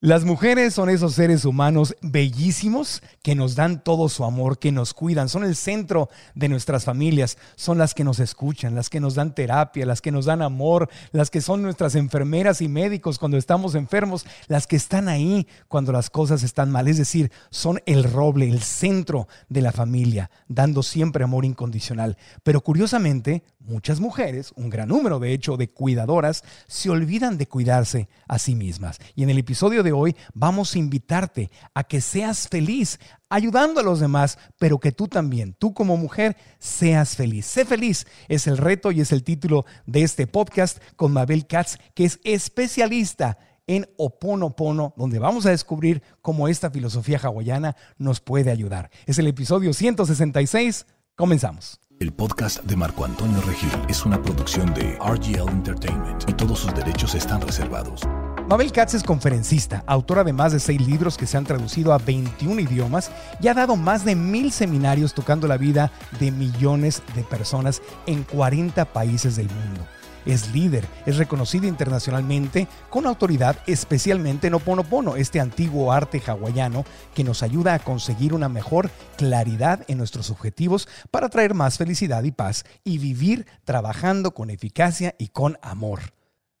Las mujeres son esos seres humanos bellísimos que nos dan todo su amor, que nos cuidan, son el centro de nuestras familias, son las que nos escuchan, las que nos dan terapia, las que nos dan amor, las que son nuestras enfermeras y médicos cuando estamos enfermos, las que están ahí cuando las cosas están mal, es decir, son el roble, el centro de la familia, dando siempre amor incondicional. Pero curiosamente, muchas mujeres, un gran número de hecho de cuidadoras, se olvidan de cuidarse a sí mismas. Y en el episodio de hoy vamos a invitarte a que seas feliz ayudando a los demás, pero que tú también, tú como mujer, seas feliz. Sé feliz es el reto y es el título de este podcast con Mabel Katz, que es especialista en Oponopono, donde vamos a descubrir cómo esta filosofía hawaiana nos puede ayudar. Es el episodio 166. Comenzamos. El podcast de Marco Antonio Regil es una producción de RGL Entertainment y todos sus derechos están reservados. Mabel Katz es conferencista, autora de más de seis libros que se han traducido a 21 idiomas y ha dado más de mil seminarios tocando la vida de millones de personas en 40 países del mundo. Es líder, es reconocida internacionalmente con autoridad especialmente en Oponopono, este antiguo arte hawaiano que nos ayuda a conseguir una mejor claridad en nuestros objetivos para traer más felicidad y paz y vivir trabajando con eficacia y con amor.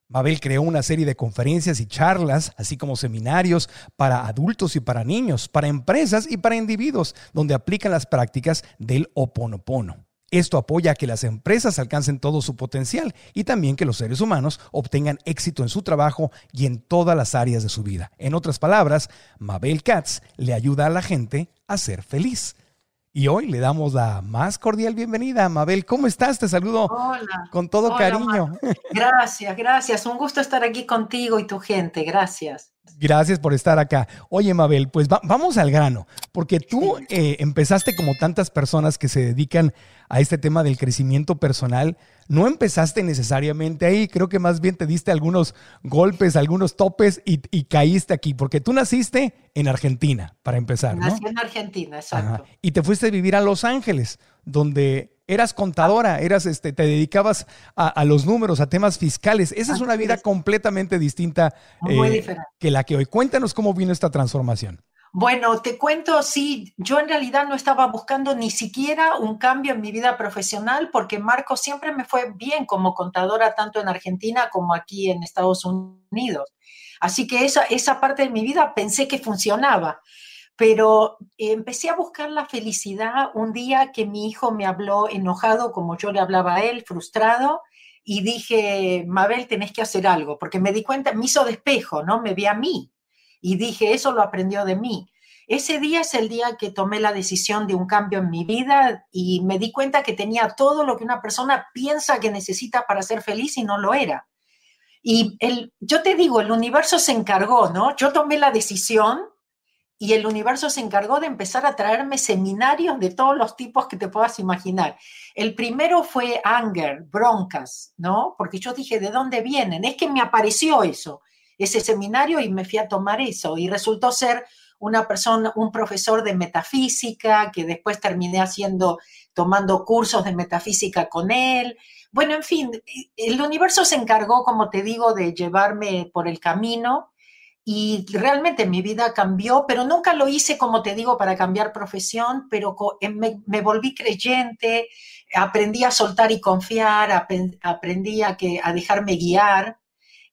Mabel creó una serie de conferencias y charlas, así como seminarios para adultos y para niños, para empresas y para individuos, donde aplican las prácticas del Oponopono. Esto apoya a que las empresas alcancen todo su potencial y también que los seres humanos obtengan éxito en su trabajo y en todas las áreas de su vida. En otras palabras, Mabel Katz le ayuda a la gente a ser feliz. Y hoy le damos la más cordial bienvenida. Mabel, ¿cómo estás? Te saludo con todo cariño. Gracias, gracias. Un gusto estar aquí contigo y tu gente. Gracias. Gracias por estar acá. Oye, Mabel, pues vamos al grano, porque tú eh, empezaste como tantas personas que se dedican a este tema del crecimiento personal. No empezaste necesariamente ahí, creo que más bien te diste algunos golpes, algunos topes y, caíste aquí, porque tú naciste en Argentina, para empezar. Nací en Argentina, exacto. Y te fuiste a vivir a Los Ángeles, donde eras contadora, eras, este, te dedicabas a, los números, a temas fiscales. Esa es una vida completamente distinta eh, que la que hoy. Cuéntanos cómo vino esta transformación. Bueno, te cuento, sí, yo en realidad no estaba buscando ni siquiera un cambio en mi vida profesional porque Marco siempre me fue bien como contadora, tanto en Argentina como aquí en Estados Unidos. Así que esa, esa parte de mi vida pensé que funcionaba pero empecé a buscar la felicidad un día que mi hijo me habló enojado como yo le hablaba a él, frustrado, y dije, Mabel, tenés que hacer algo, porque me di cuenta, me hizo despejo, ¿no? Me vi a mí y dije, eso lo aprendió de mí. Ese día es el día que tomé la decisión de un cambio en mi vida y me di cuenta que tenía todo lo que una persona piensa que necesita para ser feliz y no lo era. Y el, yo te digo, el universo se encargó, ¿no? Yo tomé la decisión y el universo se encargó de empezar a traerme seminarios de todos los tipos que te puedas imaginar. El primero fue anger, broncas, ¿no? Porque yo dije, ¿de dónde vienen? Es que me apareció eso, ese seminario y me fui a tomar eso y resultó ser una persona, un profesor de metafísica que después terminé haciendo, tomando cursos de metafísica con él. Bueno, en fin, el universo se encargó, como te digo, de llevarme por el camino y realmente mi vida cambió, pero nunca lo hice, como te digo, para cambiar profesión, pero eh, me, volví creyente, aprendí a soltar y confiar, aprendí a, que, a dejarme guiar.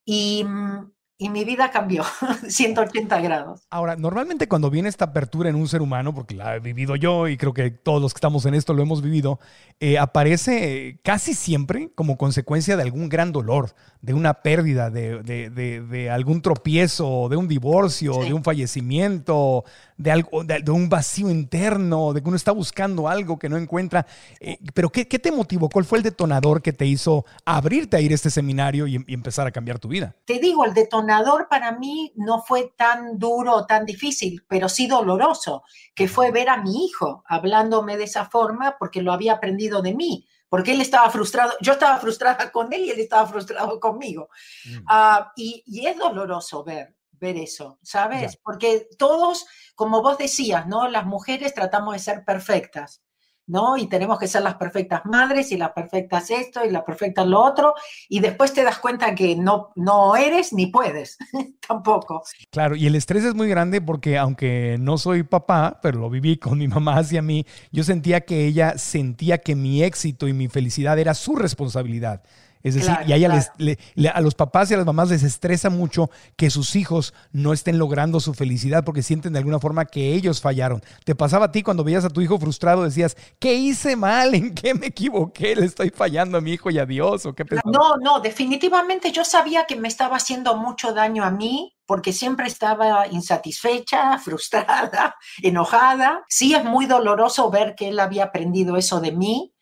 Y mm, y mi vida cambió 180 grados. Ahora, normalmente cuando viene esta apertura en un ser humano, porque la he vivido yo y creo que todos los que estamos en esto lo hemos vivido, eh, aparece casi siempre como consecuencia de algún gran dolor, de una pérdida, de, de, de, algún tropiezo, de un divorcio, de un fallecimiento, de, algo, de, un vacío interno, de que uno está buscando algo que no encuentra. Eh, pero ¿qué, ¿qué, te motivó? ¿Cuál fue el detonador que te hizo abrirte a ir a este seminario y, y empezar a cambiar tu vida? Te digo, el detonador para mí no fue tan duro o tan difícil, pero sí doloroso, que fue ver a mi hijo hablándome de esa forma porque lo había aprendido de mí porque él estaba frustrado, yo estaba frustrada con él y él estaba frustrado conmigo. Mm. Ah, y, y, es doloroso ver, ver eso, ¿sabes? Porque todos, como vos decías, ¿no? Las mujeres tratamos de ser perfectas. ¿no? Y tenemos que ser las perfectas madres y las perfectas esto y las perfectas lo otro, y después te das cuenta que no, no eres ni puedes tampoco. Claro, y el estrés es muy grande porque aunque no soy papá, pero lo viví con mi mamá hacia mí, yo sentía que ella sentía que mi éxito y mi felicidad era su responsabilidad. Es decir, y a, a los papás y a las mamás les estresa mucho que sus hijos no estén logrando su felicidad porque sienten de alguna forma que ellos fallaron. ¿Te pasaba a ti cuando veías a tu hijo frustrado, decías, ¿qué hice mal? ¿En qué me equivoqué? ¿Le estoy fallando a mi hijo y a Dios? ¿O qué no, no, definitivamente yo sabía que me estaba haciendo mucho daño a mí porque siempre estaba insatisfecha, frustrada, enojada. Sí es muy doloroso ver que él había aprendido eso de mí,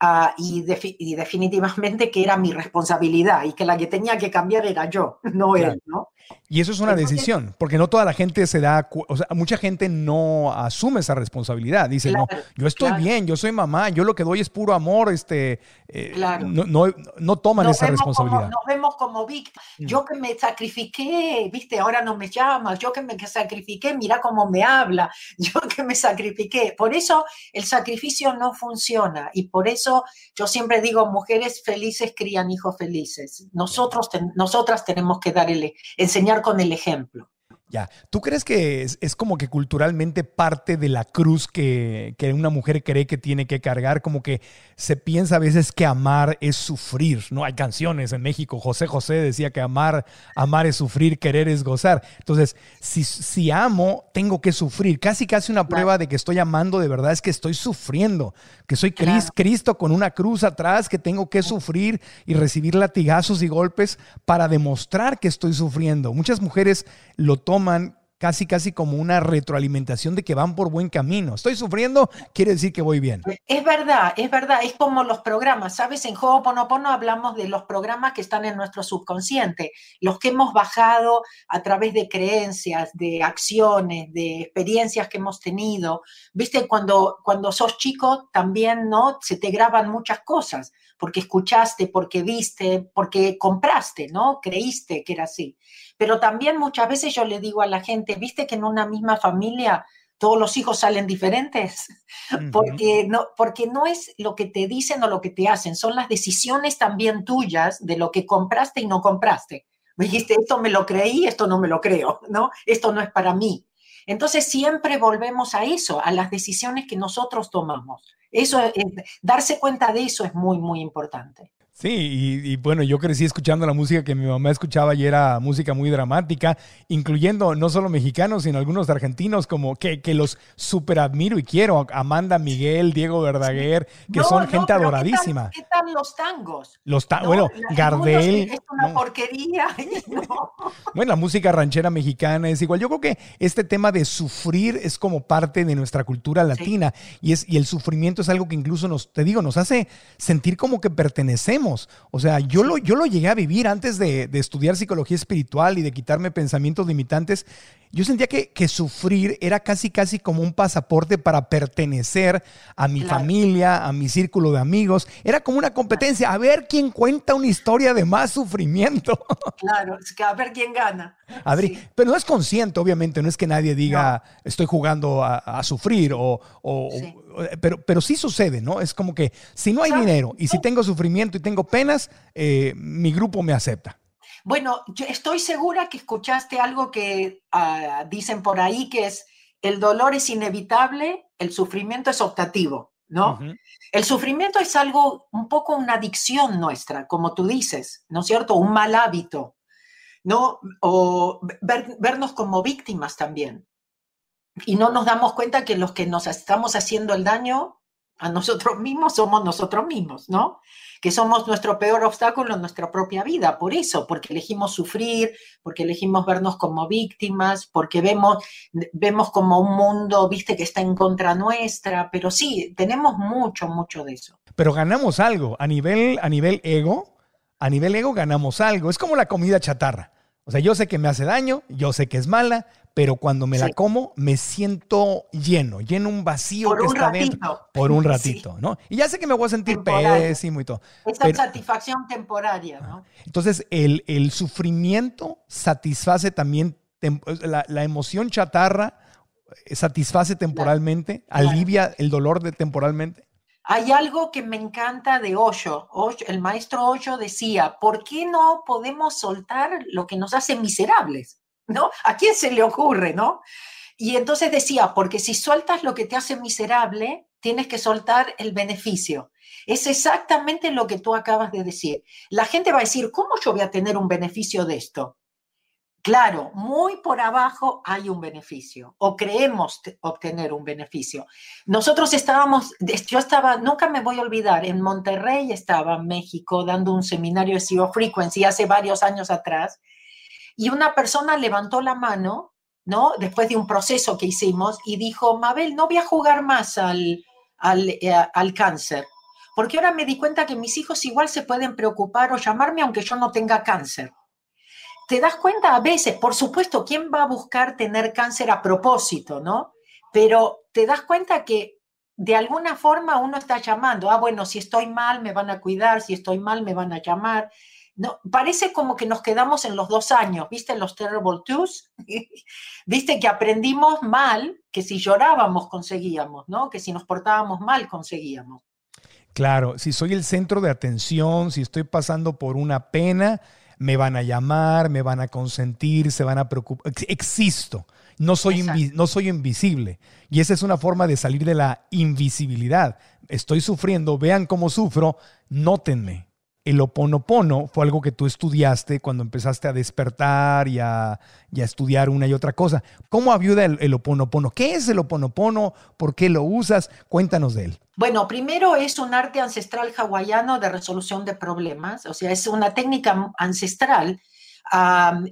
Ah, y, definitivamente que era mi responsabilidad y que la que tenía que cambiar era yo, no él, ¿no? Y eso es una decisión, porque no toda la gente se da, o sea, mucha gente no asume esa responsabilidad. Dice, no, yo estoy bien, yo soy mamá, yo lo que doy es puro amor, este, eh, no, no, no, toman esa responsabilidad. nos vemos como víctimas. Mm. Yo que me sacrifiqué, viste, ahora no me llamas, yo que me sacrifiqué, mira cómo me habla, yo que me sacrifiqué. Por eso el sacrificio no funciona y por eso yo siempre digo, mujeres felices crían hijos felices. Nosotros, nosotras tenemos que dar el, enseñar con el ejemplo. Ya, ¿tú crees que es, como que culturalmente parte de la cruz que, que, una mujer cree que tiene que cargar? Como que se piensa a veces que amar es sufrir, ¿no? Hay canciones en México, José José decía que amar, amar es sufrir, querer es gozar. Entonces, si, si amo, tengo que sufrir. Casi casi una prueba de que estoy amando de verdad es que estoy sufriendo, que soy Cristo con una cruz atrás, que tengo que sufrir y recibir latigazos y golpes para demostrar que estoy sufriendo. Muchas mujeres lo toman casi casi como una retroalimentación de que van por buen camino. Estoy sufriendo, quiere decir que voy bien. Es verdad, es verdad, es como los programas, ¿sabes? En Ho'oponopono hablamos de los programas que están en nuestro subconsciente, los que hemos bajado a través de creencias, de acciones, de experiencias que hemos tenido. ¿Viste? Cuando, cuando sos chico también, ¿no? Se te graban muchas cosas, porque escuchaste, porque viste, porque compraste, ¿no? Creíste que era así. Pero también muchas veces yo le digo a la gente, viste que en una misma familia todos los hijos salen diferentes, porque, no, porque no es lo que te dicen o lo que te hacen, son las decisiones también tuyas de lo que compraste y no compraste. Me dijiste, esto me lo creí, esto no me lo creo, ¿no? Esto no es para mí. Entonces siempre volvemos a eso, a las decisiones que nosotros tomamos. Eso, darse cuenta de eso es muy, muy importante. Sí, y, bueno, yo crecí escuchando la música que mi mamá escuchaba y era música muy dramática, incluyendo no solo mexicanos, sino algunos argentinos, como que, que los super admiro y quiero. Amanda, Miguel, Diego Verdaguer, que son gente adoradísima. ¿qué tal, los tangos? Los bueno, Gardel. Es una porquería. Bueno, la música ranchera mexicana es igual. Yo creo que este tema de sufrir es como parte de nuestra cultura latina y, es, y el sufrimiento es algo que incluso nos, te digo, nos hace sentir como que pertenecemos o sea, yo lo, yo lo llegué a vivir antes de, de estudiar psicología espiritual y de quitarme pensamientos limitantes yo sentía que, que, sufrir era casi, casi como un pasaporte para pertenecer a mi familia, a mi círculo de amigos. Era como una competencia, a ver quién cuenta una historia de más sufrimiento. Claro, es que a ver quién gana. A ver, Pero no es consciente, obviamente, no es que nadie diga estoy jugando a, sufrir, o, o, pero, pero sí sucede, ¿no? Es como que si no hay dinero y si tengo sufrimiento y tengo penas, eh, mi grupo me acepta. Bueno, yo estoy segura que escuchaste algo que ah, dicen por ahí, que es el dolor es inevitable, el sufrimiento es optativo, ¿no? El sufrimiento es algo, un poco una adicción nuestra, como tú dices, ¿no es cierto? Un mal hábito. ¿no? O vernos como víctimas también. Y no nos damos cuenta que los que nos estamos haciendo el daño a nosotros mismos somos nosotros mismos, ¿no? Que somos nuestro peor obstáculo en nuestra propia vida, por eso, porque elegimos sufrir, porque elegimos vernos como víctimas, porque vemos, vemos como un mundo, viste, que está en contra nuestra, pero sí, tenemos mucho, mucho de eso. Pero ganamos algo, a nivel, a nivel ego, a nivel ego ganamos algo, es como la comida chatarra. O sea, yo sé que me hace daño, yo sé que es mala, pero cuando me la como me siento lleno, lleno un vacío por que un está ratito. dentro por un ratito, ¿no? Y ya sé que me voy a sentir pésimo y todo. Esa satisfacción temporaria, ¿no? Entonces, el, el sufrimiento satisface también, la, la, emoción chatarra eh, satisface temporalmente, claro. alivia el dolor de temporalmente. Hay algo que me encanta de Osho. Osho. El maestro Osho decía, ¿por qué no podemos soltar lo que nos hace miserables? ¿No? ¿A quién se le ocurre, no? Y entonces decía, porque si sueltas lo que te hace miserable, tienes que soltar el beneficio. Es exactamente lo que tú acabas de decir. La gente va a decir, ¿cómo yo voy a tener un beneficio de esto? Claro, muy por abajo hay un beneficio o creemos obtener un beneficio. Nosotros estábamos, yo estaba, nunca me voy a olvidar, en Monterrey estaba México dando un seminario de Zero Frequency hace varios años atrás y una persona levantó la mano, ¿no? Después de un proceso que hicimos y dijo, Mabel, no voy a jugar más al, al, eh, al cáncer, porque ahora me di cuenta que mis hijos igual se pueden preocupar o llamarme aunque yo no tenga cáncer te das cuenta a veces, por supuesto, ¿quién va a buscar tener cáncer a propósito, no? Pero te das cuenta que de alguna forma uno está llamando, ah, bueno, si estoy mal me van a cuidar, si estoy mal me van a llamar. No, parece como que nos quedamos en los dos años, ¿viste? Los Terrible Twos, ¿viste? Que aprendimos mal, que si llorábamos conseguíamos, ¿no? Que si nos portábamos mal conseguíamos. Claro, si soy el centro de atención, si estoy pasando por una pena, me van a llamar, me van a consentir, se van a preocupar. Existo, no soy, no soy invisible. Y esa es una forma de salir de la invisibilidad. Estoy sufriendo, vean cómo sufro, nótenme. El oponopono fue algo que tú estudiaste cuando empezaste a despertar y a, estudiar una y otra cosa. ¿Cómo ayuda el, el oponopono? ¿Qué es el oponopono? ¿Por qué lo usas? Cuéntanos de él. Bueno, primero es un arte ancestral hawaiano de resolución de problemas, o sea, es una técnica ancestral.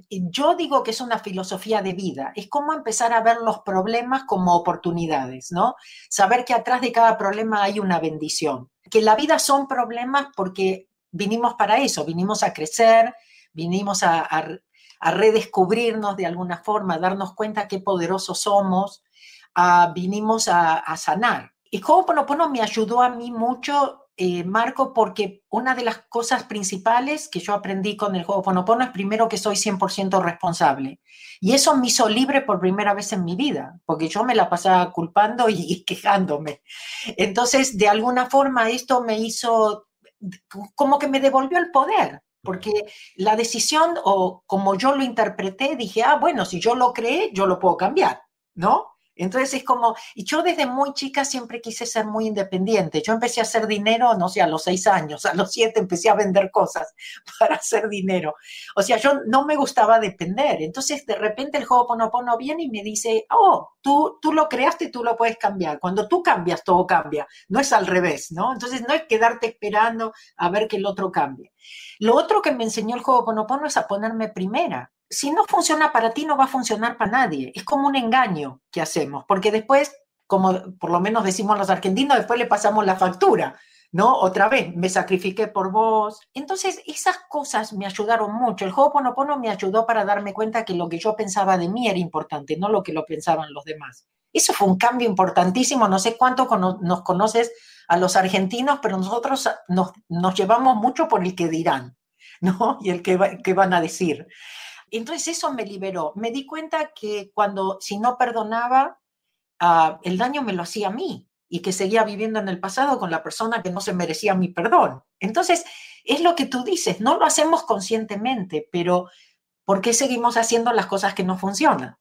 Yo digo que es una filosofía de vida, es como empezar a ver los problemas como oportunidades, ¿no? Saber que atrás de cada problema hay una bendición, que la vida son problemas porque vinimos para eso, vinimos a crecer, vinimos a, a, redescubrirnos de alguna forma, a darnos cuenta qué poderosos somos, vinimos a, sanar. Y Ho'oponopono me ayudó a mí mucho, eh, Marco, porque una de las cosas principales que yo aprendí con el Ho'oponopono es primero que soy 100% responsable. Y eso me hizo libre por primera vez en mi vida, porque yo me la pasaba culpando y quejándome. Entonces, de alguna forma, esto me hizo como que me devolvió el poder, porque la decisión, o como yo lo interpreté, dije, ah, bueno, si yo lo creé, yo lo puedo cambiar, ¿no? Entonces es como, y yo desde muy chica siempre quise ser muy independiente. Yo empecé a hacer dinero, no sé, a los seis años, a los siete empecé a vender cosas para hacer dinero. O sea, yo no me gustaba depender. Entonces de repente el Ho'oponopono viene y me dice, oh, tú, tú lo creaste, tú lo puedes cambiar. Cuando tú cambias, todo cambia. No es al revés, ¿no? Entonces no es quedarte esperando a ver que el otro cambie. Lo otro que me enseñó el Ho'oponopono es a ponerme primera si no funciona para ti, no va a funcionar para nadie. Es como un engaño que hacemos, porque después, como por lo menos decimos los argentinos, después le pasamos la factura, ¿no? Otra vez, me sacrifiqué por vos. Entonces, esas cosas me ayudaron mucho. El Ho'oponopono me ayudó para darme cuenta que lo que yo pensaba de mí era importante, no lo que lo pensaban los demás. Eso fue un cambio importantísimo. No sé cuánto nos conoces a los argentinos, pero nosotros nos, nos llevamos mucho por el que dirán, ¿no? Y el que, va, que van a decir. Entonces eso me liberó. Me di cuenta que cuando, si no perdonaba, uh, el daño me lo hacía a mí y que seguía viviendo en el pasado con la persona que no se merecía mi perdón. Entonces, es lo que tú dices, no lo hacemos conscientemente, pero ¿por qué seguimos haciendo las cosas que no funcionan?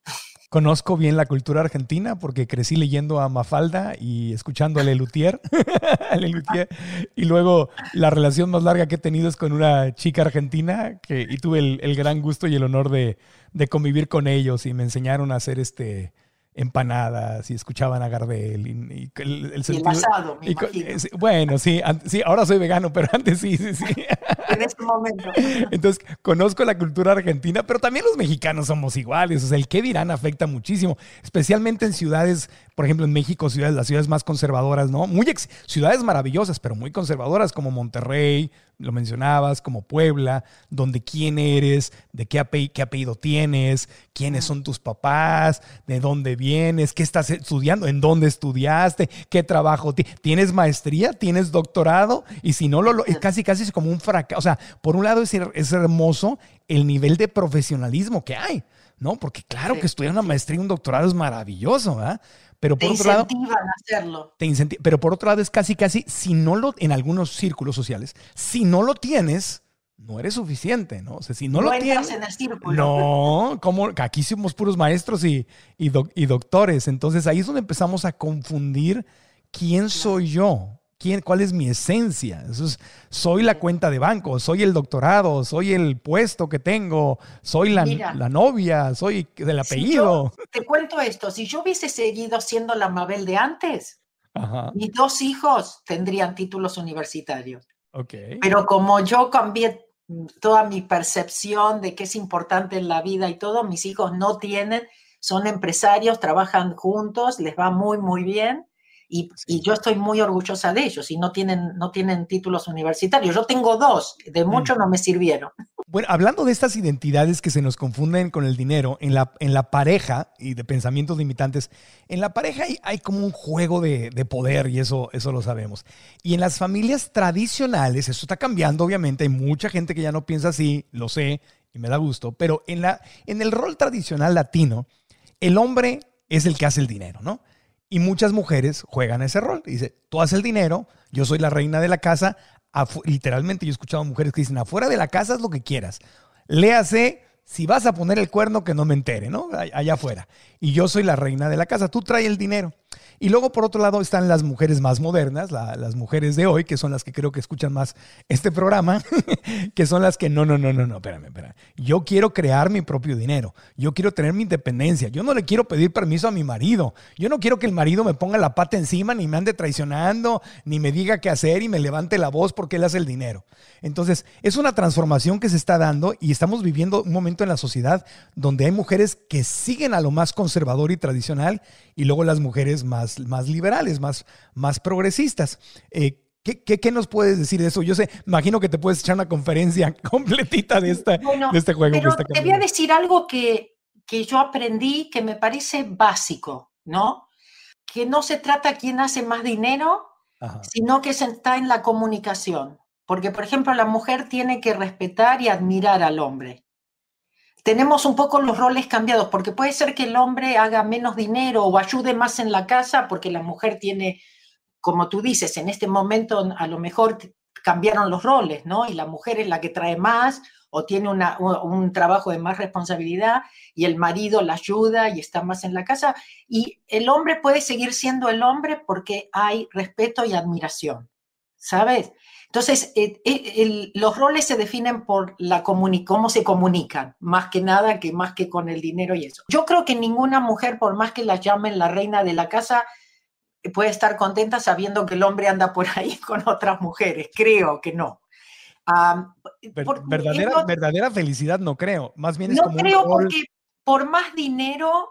Conozco bien la cultura argentina porque crecí leyendo a Mafalda y escuchando a Lelutier. y luego la relación más larga que he tenido es con una chica argentina que, y tuve el, gran gusto y el honor de, de, convivir con ellos y me enseñaron a hacer este empanadas y escuchaban a Gardel. Y, el, el, pasado, me Bueno, sí, sí, ahora soy vegano, pero antes sí, sí, sí. en este momento. Entonces, conozco la cultura argentina, pero también los mexicanos somos iguales. O sea, el qué dirán afecta muchísimo, especialmente en ciudades, por ejemplo, en México, ciudades, las ciudades más conservadoras, ¿no? Muy ciudades maravillosas, pero muy conservadoras, como Monterrey, lo mencionabas, como Puebla, donde quién eres, de qué, apellido tienes, quiénes son tus papás, de dónde vienes, qué estás estudiando, en dónde estudiaste, qué trabajo tienes, maestría, tienes doctorado, y si no, lo, es casi casi es como un fracaso. O sea, por un lado es, es hermoso el nivel de profesionalismo que hay, ¿no? Porque claro que estudiar una maestría y un doctorado es maravilloso, ¿verdad? Pero por te otro lado, a hacerlo. Te pero por otro lado es casi, casi, si no lo, en algunos círculos sociales, si no lo tienes, no eres suficiente, ¿no? O sea, si no, lo tienes. En el círculo. No, como aquí somos puros maestros y, y, doctores. Entonces ahí es donde empezamos a confundir quién soy yo. ¿Quién, ¿Cuál es mi esencia? soy la cuenta de banco, soy el doctorado, soy el puesto que tengo, soy la, la novia, soy el apellido. te cuento esto, si yo hubiese seguido siendo la Mabel de antes, mis dos hijos tendrían títulos universitarios. Okay. Pero como yo cambié toda mi percepción de qué es importante en la vida y todo, mis hijos no tienen, son empresarios, trabajan juntos, les va muy, muy bien y, yo estoy muy orgullosa de ellos y no tienen, no tienen títulos universitarios. Yo tengo dos, de mm. mucho no me sirvieron. Bueno, hablando de estas identidades que se nos confunden con el dinero, en la, en la pareja y de pensamientos limitantes, en la pareja hay, como un juego de, poder y eso, eso lo sabemos. Y en las familias tradicionales, eso está cambiando, obviamente, hay mucha gente que ya no piensa así, lo sé y me da gusto, pero en, la, en el rol tradicional latino, el hombre es el que hace el dinero, ¿no? Y muchas mujeres juegan ese rol. Dice, tú haces el dinero, yo soy la reina de la casa. literalmente yo he escuchado mujeres que dicen, afuera de la casa es lo que quieras. Léase, si vas a poner el cuerno, que no me entere, ¿no? Allá afuera. Y yo soy la reina de la casa, tú trae el dinero. Y luego, por otro lado, están las mujeres más modernas, las mujeres de hoy, que son las que creo que escuchan más este programa, que son las que no, no, no, no, no, espérame, espérame. Yo quiero crear mi propio dinero. Yo quiero tener mi independencia. Yo no le quiero pedir permiso a mi marido. Yo no quiero que el marido me ponga la pata encima, ni me ande traicionando, ni me diga qué hacer y me levante la voz porque él hace el dinero. Entonces, es una transformación que se está dando y estamos viviendo un momento en la sociedad donde hay mujeres que siguen a lo más conservador y tradicional y luego las mujeres más, más liberales, más, más progresistas. Eh, ¿Qué, qué, nos puedes decir de eso? Yo sé, imagino que te puedes echar una conferencia completita de, esta, de este juego. Pero te voy a decir algo que, que yo aprendí que me parece básico, ¿no? Que no se trata quién hace más dinero, sino que se está en la comunicación. Porque, por ejemplo, la mujer tiene que respetar y admirar al hombre tenemos un poco los roles cambiados, porque puede ser que el hombre haga menos dinero o ayude más en la casa, porque la mujer tiene, como tú dices, en este momento a lo mejor cambiaron los roles, ¿no? Y la mujer es la que trae más o tiene un trabajo de más responsabilidad y el marido la ayuda y está más en la casa. Y el hombre puede seguir siendo el hombre porque hay respeto y admiración, ¿sabes? Entonces, eh, eh, los roles se definen por la cómo se comunican, más que nada que más que con el dinero y eso. Yo creo que ninguna mujer, por más que la llamen la reina de la casa, puede estar contenta sabiendo que el hombre anda por ahí con otras mujeres. Creo que no. verdadera, verdadera felicidad no creo. Más bien es no creo porque por más dinero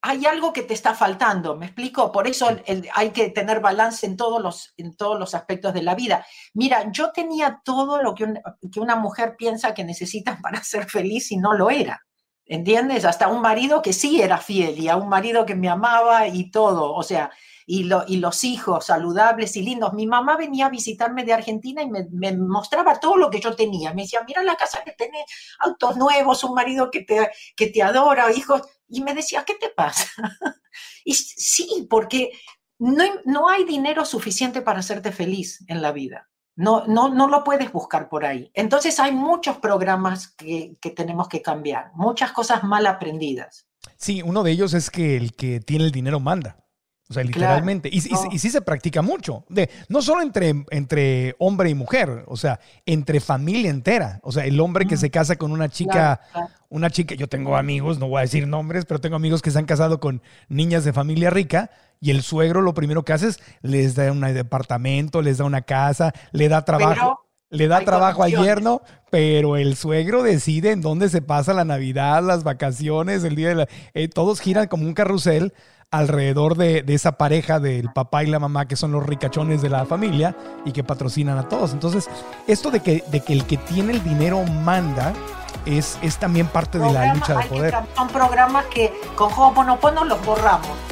hay algo que te está faltando, ¿me explico? Por eso hay que tener balance en todos, los, en todos los aspectos de la vida. Mira, yo tenía todo lo que, que una mujer piensa que necesita para ser feliz y no lo era. ¿Entiendes? Hasta un marido que sí era fiel y a un marido que me amaba y todo. O sea, y, y, los hijos saludables y lindos. Mi mamá venía a visitarme de Argentina y me, me, mostraba todo lo que yo tenía. Me decía, mira la casa que tenés, autos nuevos, un marido que te, que te adora, hijos. Y me decía, ¿qué te pasa? y sí, porque no, no hay dinero suficiente para hacerte feliz en la vida. No, no, no lo puedes buscar por ahí. Entonces hay muchos programas que, que tenemos que cambiar, muchas cosas mal aprendidas. Sí, uno de ellos es que el que tiene el dinero manda. O sea, literalmente. y, sí se practica mucho. De, no solo entre, entre hombre y mujer, o sea, entre familia entera. O sea, el hombre que se casa con una chica, una chica, yo tengo amigos, no voy a decir nombres, pero tengo amigos que se han casado con niñas de familia rica y el suegro lo primero que hace es les da un departamento, les da una casa, le da trabajo. le da trabajo al yerno, pero el suegro decide en dónde se pasa la Navidad, las vacaciones, el día de la... Eh, todos giran como un carrusel alrededor de, esa pareja del papá y la mamá que son los ricachones de la familia y que patrocinan a todos. Entonces, esto de que, de que el que tiene el dinero manda es, es también parte de la lucha de poder. Son programas que con Ho'oponopono los borramos.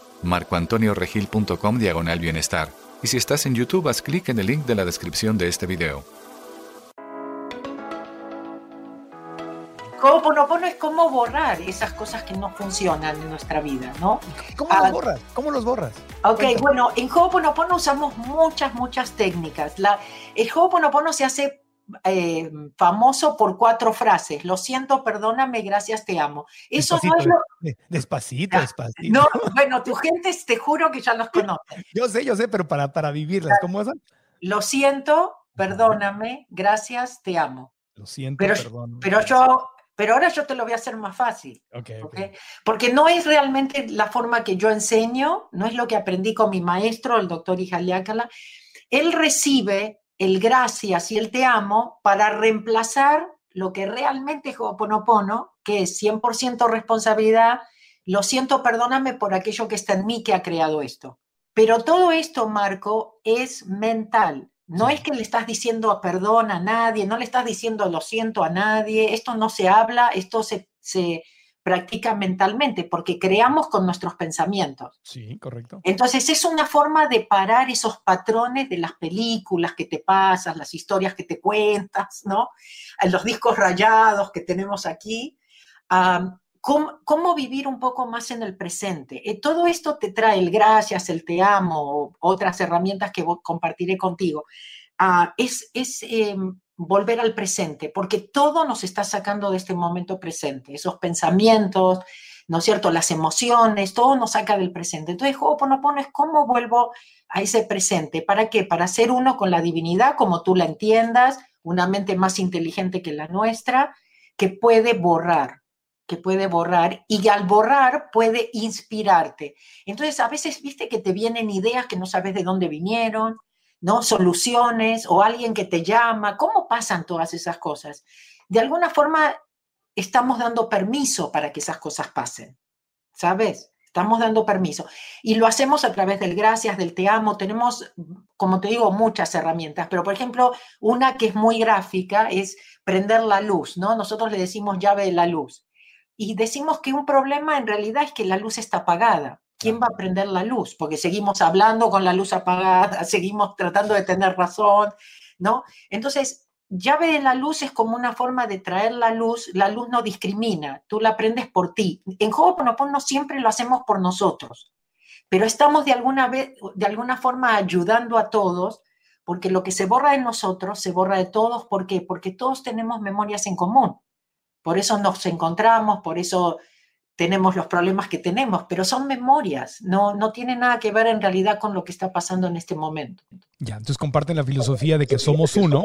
marcoantonioregil.com diagonal bienestar. Y si estás en YouTube, haz clic en el link de la descripción de este video. Ho'oponopono es cómo borrar esas cosas que no funcionan en nuestra vida, ¿no? ¿Cómo los ah, borras? ¿Cómo los borras? Ok, bueno, en Ho'oponopono usamos muchas, muchas técnicas. La, el Ho'oponopono se hace eh, famoso por cuatro frases. Lo siento, perdóname, gracias, te amo. Eso no es lo... Despacito, ah, despacito. No, bueno, tu gente te juro que ya los conoce. yo sé, yo sé, pero para, para vivirlas, ¿cómo son? Lo siento, perdóname, gracias, te amo. Lo siento, pero, perdóname. Pero yo, pero ahora yo te lo voy a hacer más fácil. Okay, Porque no es realmente la forma que yo enseño, no es lo que aprendí con mi maestro, el doctor Ijaliácala. Él recibe el gracias y el te amo para reemplazar lo que realmente es Ho'oponopono, que es 100% responsabilidad, lo siento, perdóname por aquello que está en mí que ha creado esto. Pero todo esto, Marco, es mental. No es que le estás diciendo perdón a nadie, no le estás diciendo lo siento a nadie, esto no se habla, esto se, se practica mentalmente, porque creamos con nuestros pensamientos. Sí, correcto. Entonces es una forma de parar esos patrones de las películas que te pasas, las historias que te cuentas, ¿no? Los discos rayados que tenemos aquí. cómo, vivir un poco más en el presente. Eh, todo esto te trae el gracias, el te amo, otras herramientas que compartiré contigo. Ah, es, es em, volver al presente, porque todo nos está sacando de este momento presente, esos pensamientos, ¿no es cierto? Las emociones, todo nos saca del presente. Entonces, Ho'oponopono es cómo vuelvo a ese presente. ¿Para qué? Para ser uno con la divinidad, como tú la entiendas, una mente más inteligente que la nuestra, que puede borrar, que puede borrar y al borrar puede inspirarte. Entonces, a veces, viste que te vienen ideas que no sabes de dónde vinieron, ¿no? Soluciones o alguien que te llama. ¿Cómo pasan todas esas cosas? De alguna forma estamos dando permiso para que esas cosas pasen, ¿sabes? Estamos dando permiso. Y lo hacemos a través del gracias, del te amo. Tenemos, como te digo, muchas herramientas, pero por ejemplo, una que es muy gráfica es prender la luz, ¿no? Nosotros le decimos llave de la luz. Y decimos que un problema en realidad es que la luz está apagada. ¿Quién va a prender la luz? Porque seguimos hablando con la luz apagada, seguimos tratando de tener razón, ¿no? Entonces, llave de la luz es como una forma de traer la luz. La luz no discrimina, tú la aprendes por ti. En Ho'oponopono siempre lo hacemos por nosotros, pero estamos de alguna, vez, de alguna forma ayudando a todos, porque lo que se borra de nosotros se borra de todos. ¿Por qué? Porque todos tenemos memorias en común. Por eso nos encontramos, por eso tenemos los problemas que tenemos, pero son memorias, no, no tiene nada que ver en realidad con lo que está pasando en este momento. Ya, entonces comparten la filosofía de que somos uno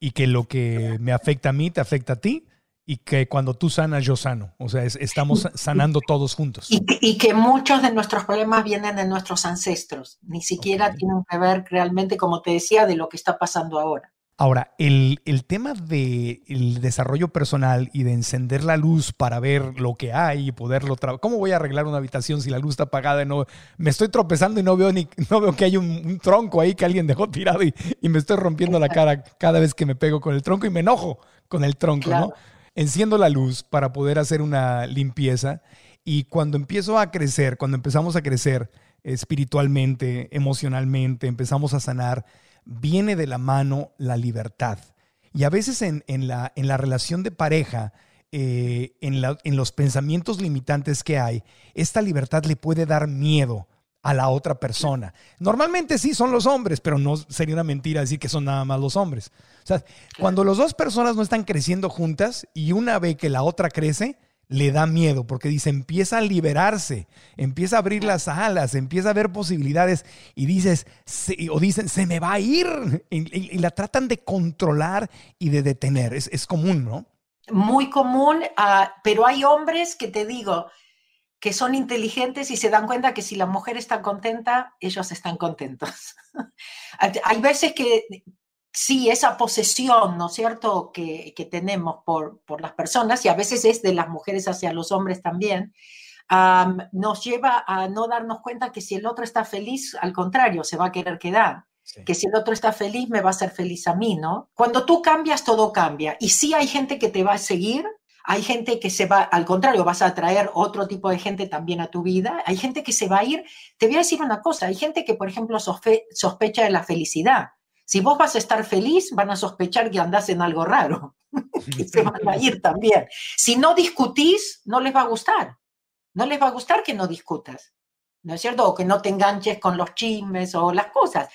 y que lo que me afecta a mí te afecta a ti y que cuando tú sanas yo sano, o sea, estamos sanando todos juntos. Y, que muchos de nuestros problemas vienen de nuestros ancestros, ni siquiera tienen que ver realmente, como te decía, de lo que está pasando ahora. Ahora, el, tema del desarrollo personal y de encender la luz para ver lo que hay y poderlo trabajar. ¿Cómo voy a arreglar una habitación si la luz está apagada y no me estoy tropezando y no veo ni no veo que hay un, tronco ahí que alguien dejó tirado y, me estoy rompiendo la cara cada vez que me pego con el tronco y me enojo con el tronco, ¿no? Enciendo la luz para poder hacer una limpieza y cuando empiezo a crecer, cuando empezamos a crecer espiritualmente, emocionalmente, empezamos a sanar viene de la mano la libertad. Y a veces en, la, en la, relación de pareja, eh, en, en los pensamientos limitantes que hay, esta libertad le puede dar miedo a la otra persona. Normalmente sí son los hombres, pero no sería una mentira decir que son nada más los hombres. O sea, cuando las dos personas no están creciendo juntas y una ve que la otra crece, le da miedo porque dice, empieza a liberarse, empieza a abrir las alas, empieza a ver posibilidades y dices, o dicen, se me va a ir y, la tratan de controlar y de detener. Es, común, ¿no? Muy común, ah, pero hay hombres que te digo que son inteligentes y se dan cuenta que si la mujer está contenta, ellos están contentos. hay veces que sí, esa posesión, ¿no es cierto?, que, tenemos por, por, las personas, y a veces es de las mujeres hacia los hombres también, nos lleva a no darnos cuenta que si el otro está feliz, al contrario, se va a querer quedar. Que si el otro está feliz, me va a hacer feliz a mí, ¿no? Cuando tú cambias, todo cambia. Y sí hay gente que te va a seguir, hay gente que se va, al contrario, vas a atraer otro tipo de gente también a tu vida. Hay gente que se va a ir. Te voy a decir una cosa, hay gente que, por ejemplo, sospecha de la felicidad. Si vos vas a estar feliz, van a sospechar que andás en algo raro, que se van a ir también. Si no discutís, no les va a gustar. No les va a gustar que no discutas, ¿no es cierto? O que no te enganches con los chismes o las cosas.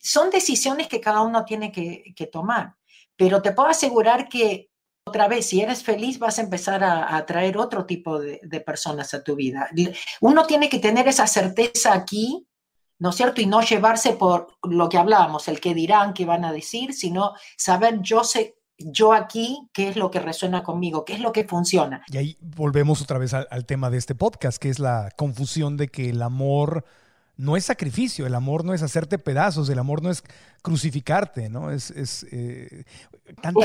Son decisiones que cada uno tiene que, tomar. Pero te puedo asegurar que otra vez, si eres feliz, vas a empezar a, atraer otro tipo de, de, personas a tu vida. Uno tiene que tener esa certeza aquí ¿no es cierto? Y no llevarse por lo que hablábamos, el que dirán, qué van a decir, sino saber yo sé, yo aquí, qué es lo que resuena conmigo, qué es lo que funciona. Y ahí volvemos otra vez al, tema de este podcast, que es la confusión de que el amor no es sacrificio, el amor no es hacerte pedazos, el amor no es crucificarte, ¿no? Es, es, eh,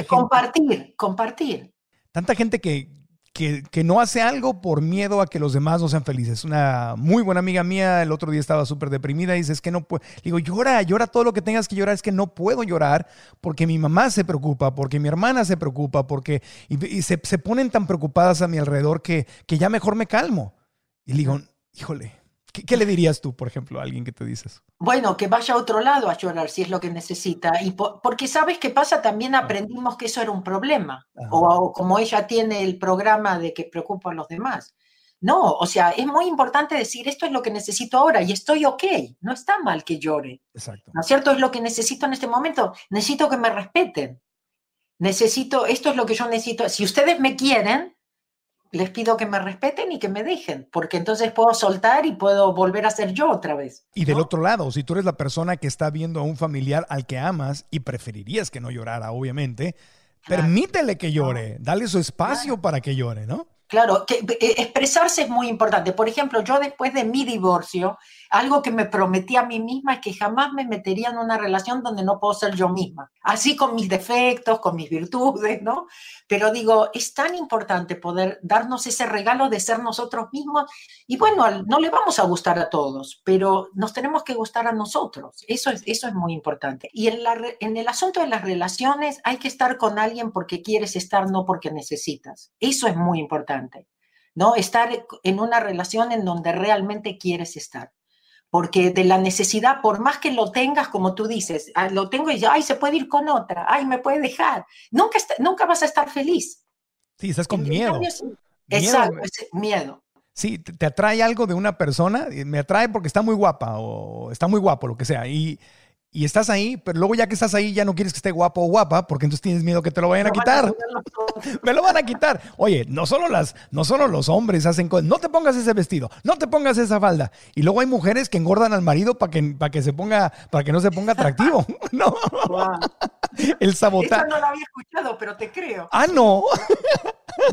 compartir, compartir. Tanta gente que, que, no hace algo por miedo a que los demás no sean felices. Una muy buena amiga mía el otro día estaba súper deprimida y dice, es que no puedo. Digo, llora, llora todo lo que tengas que llorar. Es que no puedo llorar porque mi mamá se preocupa, porque mi hermana se preocupa, porque... Y, se, se, ponen tan preocupadas a mi alrededor que, que ya mejor me calmo. Y digo, híjole, ¿Qué, le dirías tú, por ejemplo, a alguien que te dices? Bueno, que vaya a otro lado a llorar si es lo que necesita. Y porque sabes qué pasa, también aprendimos que eso era un problema. O, como ella tiene el programa de que preocupa a los demás. No, o sea, es muy importante decir esto es lo que necesito ahora y estoy ok. No está mal que llore. Exacto. ¿No es cierto? Es lo que necesito en este momento. Necesito que me respeten. Necesito, esto es lo que yo necesito. Si ustedes me quieren, les pido que me respeten y que me dejen, porque entonces puedo soltar y puedo volver a ser yo otra vez. Y del otro lado, si tú eres la persona que está viendo a un familiar al que amas y preferirías que no llorara, obviamente, permítele que llore, dale su espacio para que llore, ¿no? Claro, que eh, expresarse es muy importante. Por ejemplo, yo después de mi divorcio, algo que me prometí a mí misma es que jamás me metería en una relación donde no puedo ser yo misma. Así con mis defectos, con mis virtudes, ¿no? Pero digo, es tan importante poder darnos ese regalo de ser nosotros mismos. Y bueno, no le vamos a gustar a todos, pero nos tenemos que gustar a nosotros. Eso es, eso es muy importante. Y en el asunto de las relaciones hay que estar con alguien porque quieres estar, no porque necesitas. Eso es muy importante. ¿No? Estar en una relación en donde realmente quieres estar. porque de la necesidad, por más que lo tengas, como tú dices, ah, lo tengo y ya, ay, se puede ir con otra, ay, me puede dejar. Nunca, está- nunca vas a estar feliz. Sí, estás con En miedo. cambio, sí. Miedo, Exacto, ese miedo. Sí, te atrae algo de una persona, me atrae porque está muy guapa o está muy guapo, lo que sea. Y, y estás ahí, pero luego ya que estás ahí ya no quieres que esté guapo o guapa porque entonces tienes miedo que te lo vayan a Lo quitar. Me lo van a quitar. Oye, no solo las, no solo los hombres hacen cosas. No te pongas ese vestido, no te pongas esa falda. Y luego hay mujeres que engordan al marido para que, para que se ponga, para que no se ponga atractivo. No, el sabotaje. no la había escuchado, pero te creo. Ah, no,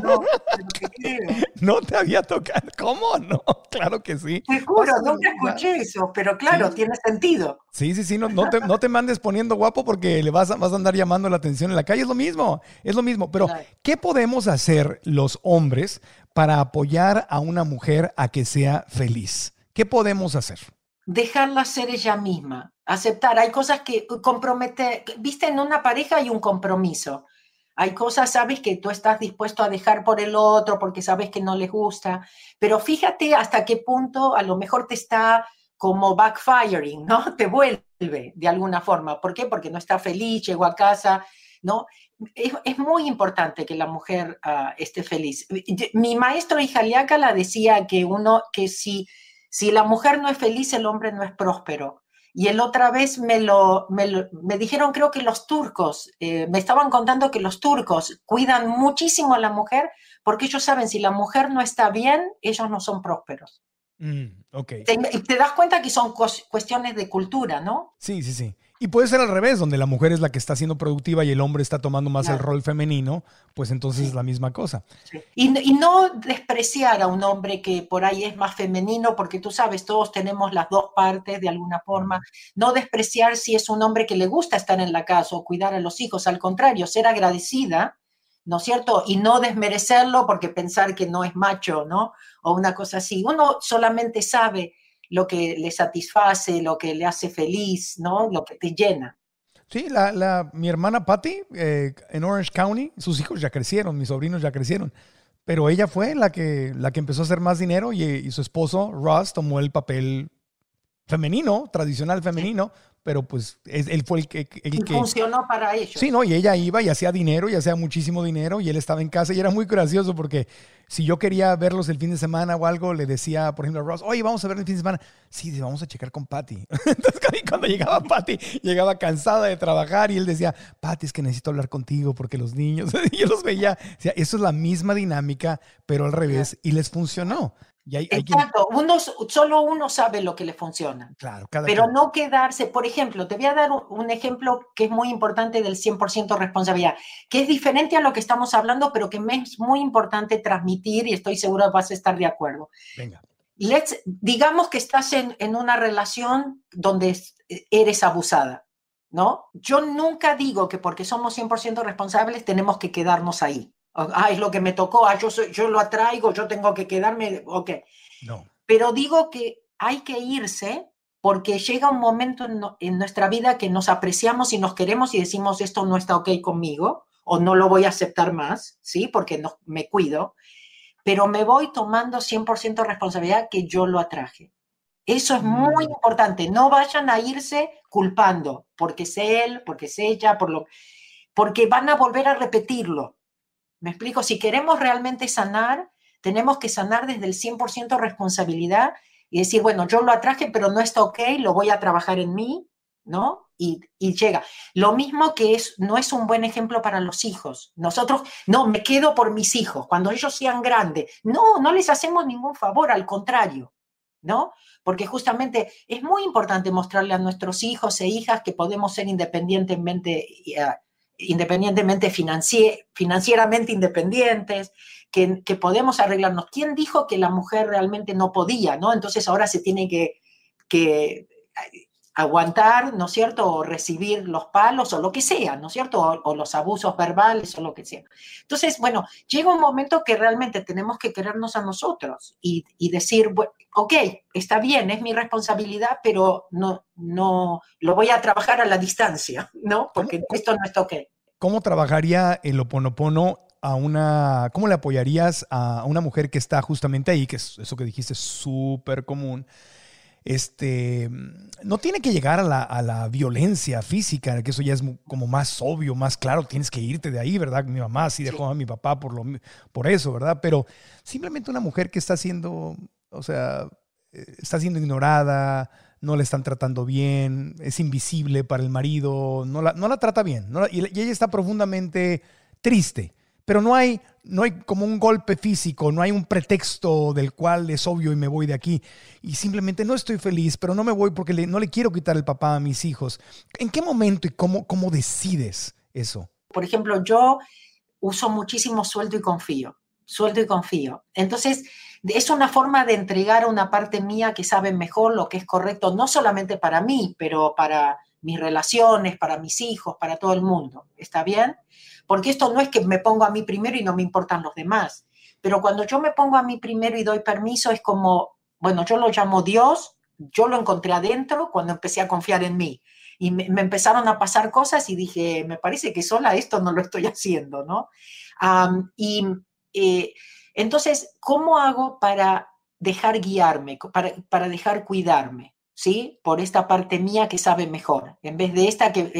No, pero te creo. no te había tocado. ¿Cómo no? Claro que sí. Te juro, nunca escuché eso, pero claro, Sí. tiene sentido. Sí, sí, sí, no, no, te, no te mandes poniendo guapo porque le vas a, vas a andar llamando la atención en la calle. Es lo mismo, es lo mismo. Pero. ¿qué podemos hacer los hombres para apoyar a una mujer a que sea feliz? ¿Qué podemos hacer? Dejarla ser ella misma, aceptar. Hay cosas que compromete, viste, en una pareja hay un compromiso. Hay cosas, sabes, que tú estás dispuesto a dejar por el otro porque sabes que no les gusta, pero fíjate hasta qué punto a lo mejor te está como backfiring, ¿no? Te vuelve de alguna forma. ¿Por qué? Porque no está feliz, llegó a casa, ¿no? Es, muy importante que la mujer ah, esté feliz. Mi maestro Ijaliaca la decía que uno, que si, si la mujer no es feliz, el hombre no es próspero. Y el otra vez me lo, me, me dijeron, creo que los turcos, eh, me estaban contando que los turcos cuidan muchísimo a la mujer porque ellos saben, si la mujer no está bien, ellos no son prósperos. Mm, ok. Te, das cuenta que son cuestiones de cultura, ¿no? Sí, sí, sí. Y puede ser al revés, donde la mujer es la que está siendo productiva y el hombre está tomando más el rol femenino, pues entonces es la misma cosa. Y, y no despreciar a un hombre que por ahí es más femenino, porque tú sabes, todos tenemos las dos partes de alguna forma. No despreciar si es un hombre que le gusta estar en la casa o cuidar a los hijos, al contrario, ser agradecida, ¿no es cierto? Y no desmerecerlo porque pensar que no es macho, ¿no? O una cosa así. Uno solamente sabe lo que le satisface, lo que le hace feliz, ¿no? Lo que te llena. Sí, la, la- mi hermana Patty eh, en Orange County, sus hijos ya crecieron, mis sobrinos ya crecieron, pero ella fue la que, la que empezó a hacer más dinero y, y su esposo, Ross, tomó el papel femenino, tradicional femenino, pero pues es- él fue el que... el Y que- funcionó para ellos. Sí, no, y ella iba y hacía dinero y hacía muchísimo dinero y él estaba en casa y era muy gracioso porque si yo quería verlos el fin de semana o algo, le decía, por ejemplo, a Ross, oye, vamos a ver el fin de semana. Sí, vamos a checar con Patty. Entonces, cuando- cuando llegaba Patty, llegaba cansada de trabajar y él decía, Patty, es que necesito hablar contigo porque los niños, y yo los veía, o sea, eso es la misma dinámica, pero al revés, y les funcionó. Y hay, hay quien- Exacto, uno, solo uno sabe lo que le funciona. claro, cada Pero quien- no quedarse, por ejemplo, te voy a dar un, ejemplo que es muy importante del 100% responsabilidad, que es diferente a lo que estamos hablando, pero que me es muy importante transmitir y estoy segura vas a estar de acuerdo. venga. Let's- digamos que estás en, en una relación donde es- eres abusada, ¿no? Yo nunca digo que porque somos 100% responsables tenemos que quedarnos ahí. Ah, es lo que me tocó, ah, yo, soy- yo lo atraigo, yo tengo que quedarme, ok No. pero digo que hay que irse porque llega un momento en, no- en nuestra vida que nos apreciamos y nos queremos y decimos esto no está ok conmigo o no lo voy a aceptar más, ¿sí? Porque no, me cuido, pero me voy tomando 100% responsabilidad que yo lo atraje. Eso es muy Mm. importante. No vayan a irse culpando porque es él, porque es ella, por lo, porque van a volver a repetirlo. ¿Me explico? Si queremos realmente sanar, tenemos que sanar desde el 100% responsabilidad y decir, bueno, yo lo atraje, pero no está ok, lo voy a trabajar en mí, ¿no? Y, y llega. Lo mismo que es, no es un buen ejemplo para los hijos. Nosotros, no, me quedo por mis hijos, cuando ellos sean grandes. No, no les hacemos ningún favor, al contrario, ¿no? Porque justamente es muy importante mostrarle a nuestros hijos e hijas que podemos ser independientemente, eh, independientemente financie- financieramente independientes, que, que podemos arreglarnos. ¿Quién dijo que la mujer realmente no podía, no? Entonces ahora se tiene que, que aguantar, ¿no es cierto? O recibir los palos o lo que sea, ¿no es cierto? O, o los abusos verbales o lo que sea. Entonces, bueno, llega un momento que realmente tenemos que querernos a nosotros y, y decir, bueno, ok, está bien, es mi responsabilidad, pero no, no, lo voy a trabajar a la distancia, ¿no? Porque esto no está ok. ¿Cómo trabajaría el oponopono a una, cómo le apoyarías a una mujer que está justamente ahí, que es eso que dijiste es súper común? Este, no tiene que llegar a la, a la, violencia física, que eso ya es como más obvio, más claro, tienes que irte de ahí, ¿verdad? Mi mamá sí dejó a mi papá por, lo, por eso, ¿verdad? Pero simplemente una mujer que está siendo, o sea, eh, está siendo ignorada, no le están tratando bien, es invisible para el marido, no la, no la trata bien, y ella está profundamente triste pero no hay, no hay como un golpe físico, no hay un pretexto del cual es obvio y me voy de aquí. Y simplemente no estoy feliz, pero no me voy porque no le quiero quitar el papá a mis hijos. ¿En qué momento y cómo, cómo decides eso? Por ejemplo, yo uso muchísimo sueldo y confío, sueldo y confío. Entonces, es una forma de entregar una parte mía que sabe mejor lo que es correcto, no solamente para mí, pero para mis relaciones, para mis hijos, para todo el mundo. ¿Está bien? Porque esto no es que me pongo a mí primero y no me importan los demás. Pero cuando yo me pongo a mí primero y doy permiso, es como, bueno, yo lo llamo Dios, yo lo encontré adentro cuando empecé a confiar en mí. Y me, empezaron a pasar cosas y dije, me parece que sola esto no lo estoy haciendo, ¿no? y eh, entonces, ¿cómo hago para dejar guiarme, para, para dejar cuidarme? ¿Sí? Por esta parte mía que sabe mejor, en vez de esta que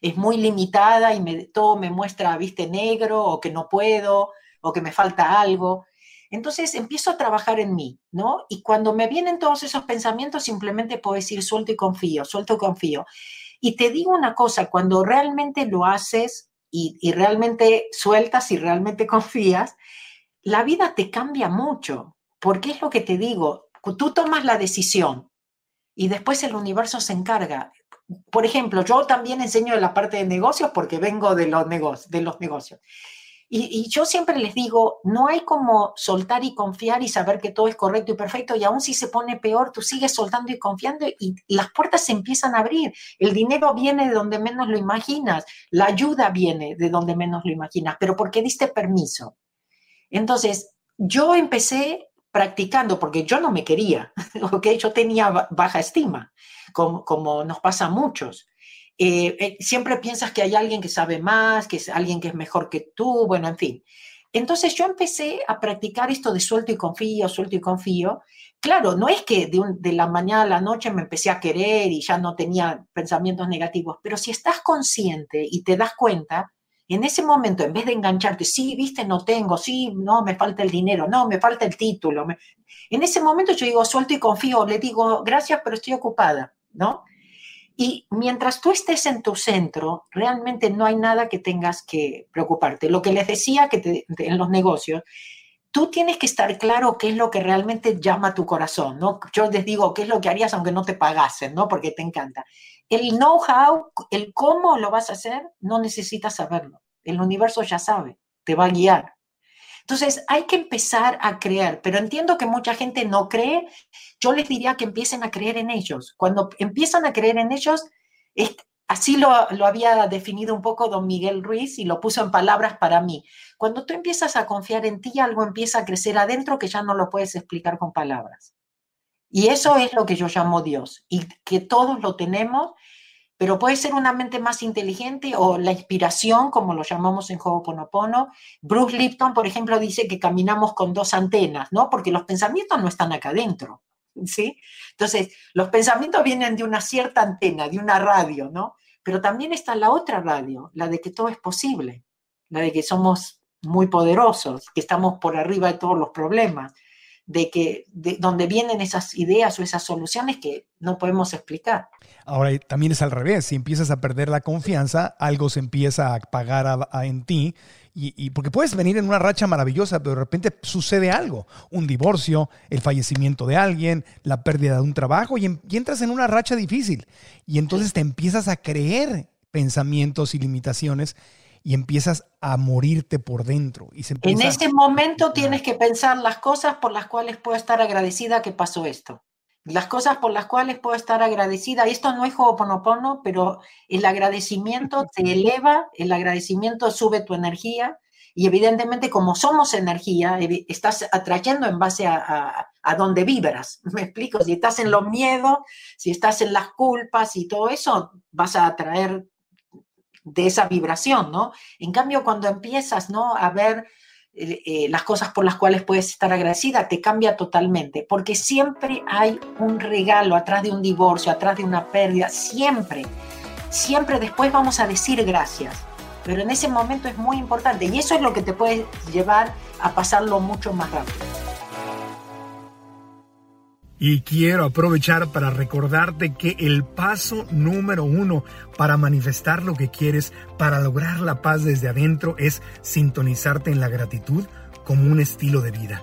es, muy limitada y me, todo me muestra, viste, negro o que no puedo o que me falta algo. Entonces empiezo a trabajar en mí, ¿no? Y cuando me vienen todos esos pensamientos, simplemente puedo decir suelto y confío, suelto y confío. Y te digo una cosa, cuando realmente lo haces y, y realmente sueltas y realmente confías, la vida te cambia mucho, porque es lo que te digo, tú tomas la decisión, y después el universo se encarga. Por ejemplo, yo también enseño la parte de negocios porque vengo de los, negocios, de los negocios. Y, yo siempre les digo, no hay como soltar y confiar y saber que todo es correcto y perfecto y aún si se pone peor, tú sigues soltando y confiando y las puertas se empiezan a abrir. El dinero viene de donde menos lo imaginas, la ayuda viene de donde menos lo imaginas, pero porque diste permiso. Entonces, yo empecé practicando, porque yo no me quería, ¿ok? Yo tenía baja estima, como, como nos pasa a muchos. Eh, eh, siempre piensas que hay alguien que sabe más, que es alguien que es mejor que tú, bueno, en fin. Entonces yo empecé a practicar esto de suelto y confío, suelto y confío. Claro, no es que de, de, la mañana a la noche me empecé a querer y ya no tenía pensamientos negativos, pero si estás consciente y te das cuenta, en ese momento, en vez de engancharte, sí, viste, no tengo, sí, no, me falta el dinero, no, me falta el título. En ese momento yo digo, suelto y confío, le digo, gracias, pero estoy ocupada, ¿no? Y mientras tú estés en tu centro, realmente no hay nada que tengas que preocuparte. Lo que les decía que en los negocios, tú tienes que estar claro qué es lo que realmente llama tu corazón, ¿no? Yo les digo, qué es lo que harías aunque no te pagasen, ¿no? Porque te encanta. El know-how, el cómo lo vas a hacer, no necesitas saberlo. El universo ya sabe, te va a guiar. Entonces hay que empezar a creer, pero entiendo que mucha gente no cree. Yo les diría que empiecen a creer en ellos. Cuando empiezan a creer en ellos, así lo, lo había definido un poco don Miguel Ruiz y lo puso en palabras para mí. Cuando tú empiezas a confiar en ti, algo empieza a crecer adentro que ya no lo puedes explicar con palabras. Y eso es lo que yo llamo Dios, y que todos lo tenemos, pero puede ser una mente más inteligente o la inspiración, como lo llamamos en Ho'oponopono. Bruce Lipton, por ejemplo, dice que caminamos con dos antenas, ¿no? Porque los pensamientos no están acá adentro, ¿sí? Entonces, los pensamientos vienen de una cierta antena, de una radio, ¿no? Pero también está la otra radio, la de que todo es posible, la de que somos muy poderosos, que estamos por arriba de todos los problemas, de que de donde vienen esas ideas o esas soluciones que no podemos explicar. Ahora también es al revés, si empiezas a perder la confianza, algo se empieza a apagar en ti y, porque puedes venir en una racha maravillosa, pero de repente sucede algo, un divorcio, el fallecimiento de alguien, la pérdida de un trabajo y, y entras en una racha difícil y entonces te empiezas a creer pensamientos y limitaciones y empiezas a morirte por dentro. Y se en ese momento tienes que pensar las cosas por las cuales puedo estar agradecida que pasó esto. Las cosas por las cuales puedo estar agradecida, esto no es Ho'oponopono, pero el agradecimiento te eleva, el agradecimiento sube tu energía, y evidentemente como somos energía, estás atrayendo en base a, a, a, donde vibras. Me explico, si estás en los miedos, si estás en las culpas y todo eso, vas a atraer de esa vibración, ¿no? En cambio, cuando empiezas, ¿no? A ver eh, eh, las cosas por las cuales puedes estar agradecida, te cambia totalmente, porque siempre hay un regalo atrás de un divorcio, atrás de una pérdida, siempre, siempre después vamos a decir gracias, pero en ese momento es muy importante y eso es lo que te puede llevar a pasarlo mucho más rápido. Y quiero aprovechar para recordarte que el paso número uno para manifestar lo que quieres, para lograr la paz desde adentro, es sintonizarte en la gratitud como un estilo de vida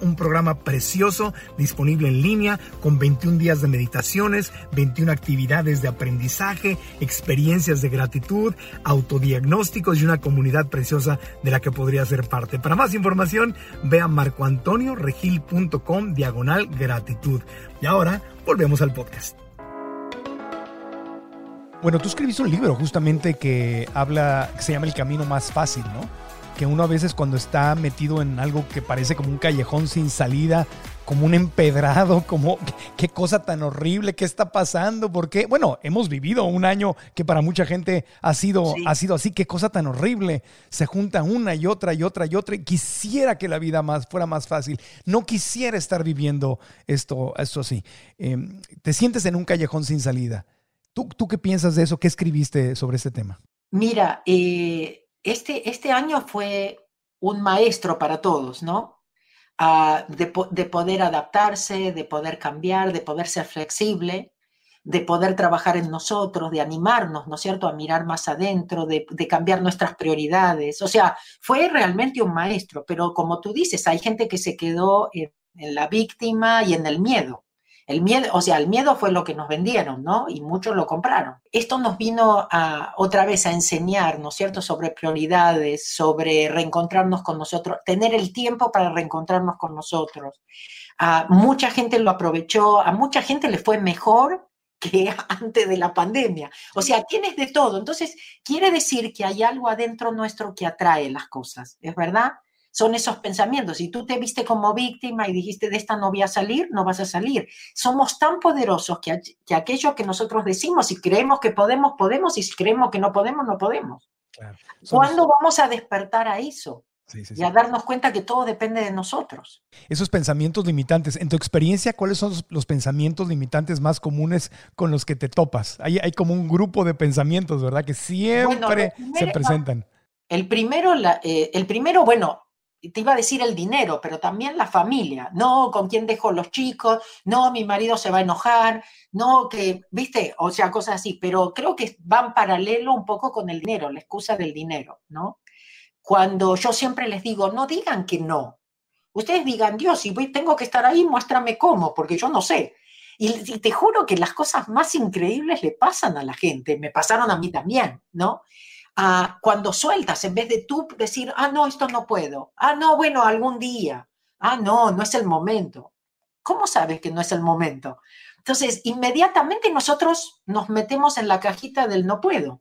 un programa precioso disponible en línea con 21 días de meditaciones, 21 actividades de aprendizaje, experiencias de gratitud, autodiagnósticos y una comunidad preciosa de la que podría ser parte. Para más información, ve a marcoantonioregil.com diagonal gratitud. Y ahora volvemos al podcast. Bueno, tú escribiste un libro justamente que habla, que se llama El Camino Más Fácil, ¿no? Que uno a veces cuando está metido en algo que parece como un callejón sin salida, como un empedrado, como qué cosa tan horrible, qué está pasando, porque, bueno, hemos vivido un año que para mucha gente ha sido, ha sido así, qué cosa tan horrible. Se junta una y otra y otra y otra. Y quisiera que la vida más, fuera más fácil. No quisiera estar viviendo esto, esto así. Em, te sientes en un callejón sin salida. ¿Tú, ¿Tú qué piensas de eso? ¿Qué escribiste sobre este tema? Mira, eh, este, este año fue un maestro para todos, ¿no? Ah, de, poder adaptarse, de poder cambiar, de poder ser flexible, de poder trabajar en nosotros, de animarnos, ¿no es cierto?, a mirar más adentro, de, cambiar nuestras prioridades. O sea, fue realmente un maestro, pero como tú dices, hay gente que se quedó en la víctima y en el miedo. El miedo, o sea, el miedo fue lo que nos vendieron, ¿no? Y muchos lo compraron. Esto nos vino otra vez a enseñar, ¿no es cierto?, sobre prioridades, sobre reencontrarnos con nosotros, tener el tiempo para reencontrarnos con nosotros. A mucha gente lo aprovechó, a mucha gente le fue mejor que antes de la pandemia. O sea, tienes de todo. Entonces, quiere decir que hay algo adentro nuestro que atrae las cosas, ¿es verdad? Son esos pensamientos. Si tú te viste como víctima y dijiste de esta no voy a salir, no vas a salir. Somos tan poderosos que, que aquello que nosotros decimos, si creemos que podemos, podemos, y si creemos que no podemos, no podemos. ¿Cuándo vamos a despertar a eso? Y a darnos cuenta que todo depende de nosotros. Esos pensamientos limitantes, en tu experiencia, ¿cuáles son los pensamientos limitantes más comunes con los que te topas? Hay, hay como un grupo de pensamientos, ¿verdad? Que siempre se presentan. El primero, la, eh, el primero, bueno, te iba a decir el dinero, pero también la familia, no con quién dejo los chicos, no mi marido se va a enojar, no que, viste, o sea, cosas así, pero creo que van paralelo un poco con el dinero, la excusa del dinero, ¿no? Cuando yo siempre les digo, no digan que no, ustedes digan, Dios, si tengo que estar ahí, muéstrame cómo, porque yo no sé. Y, y te juro que las cosas más increíbles le pasan a la gente, me pasaron a mí también, ¿no? Cuando sueltas, en vez de tú decir, ah, no, esto no puedo, ah, no, bueno, algún día, ah, no, no es el momento. ¿Cómo sabes que no es el momento? Entonces, inmediatamente nosotros nos metemos en la cajita del no puedo.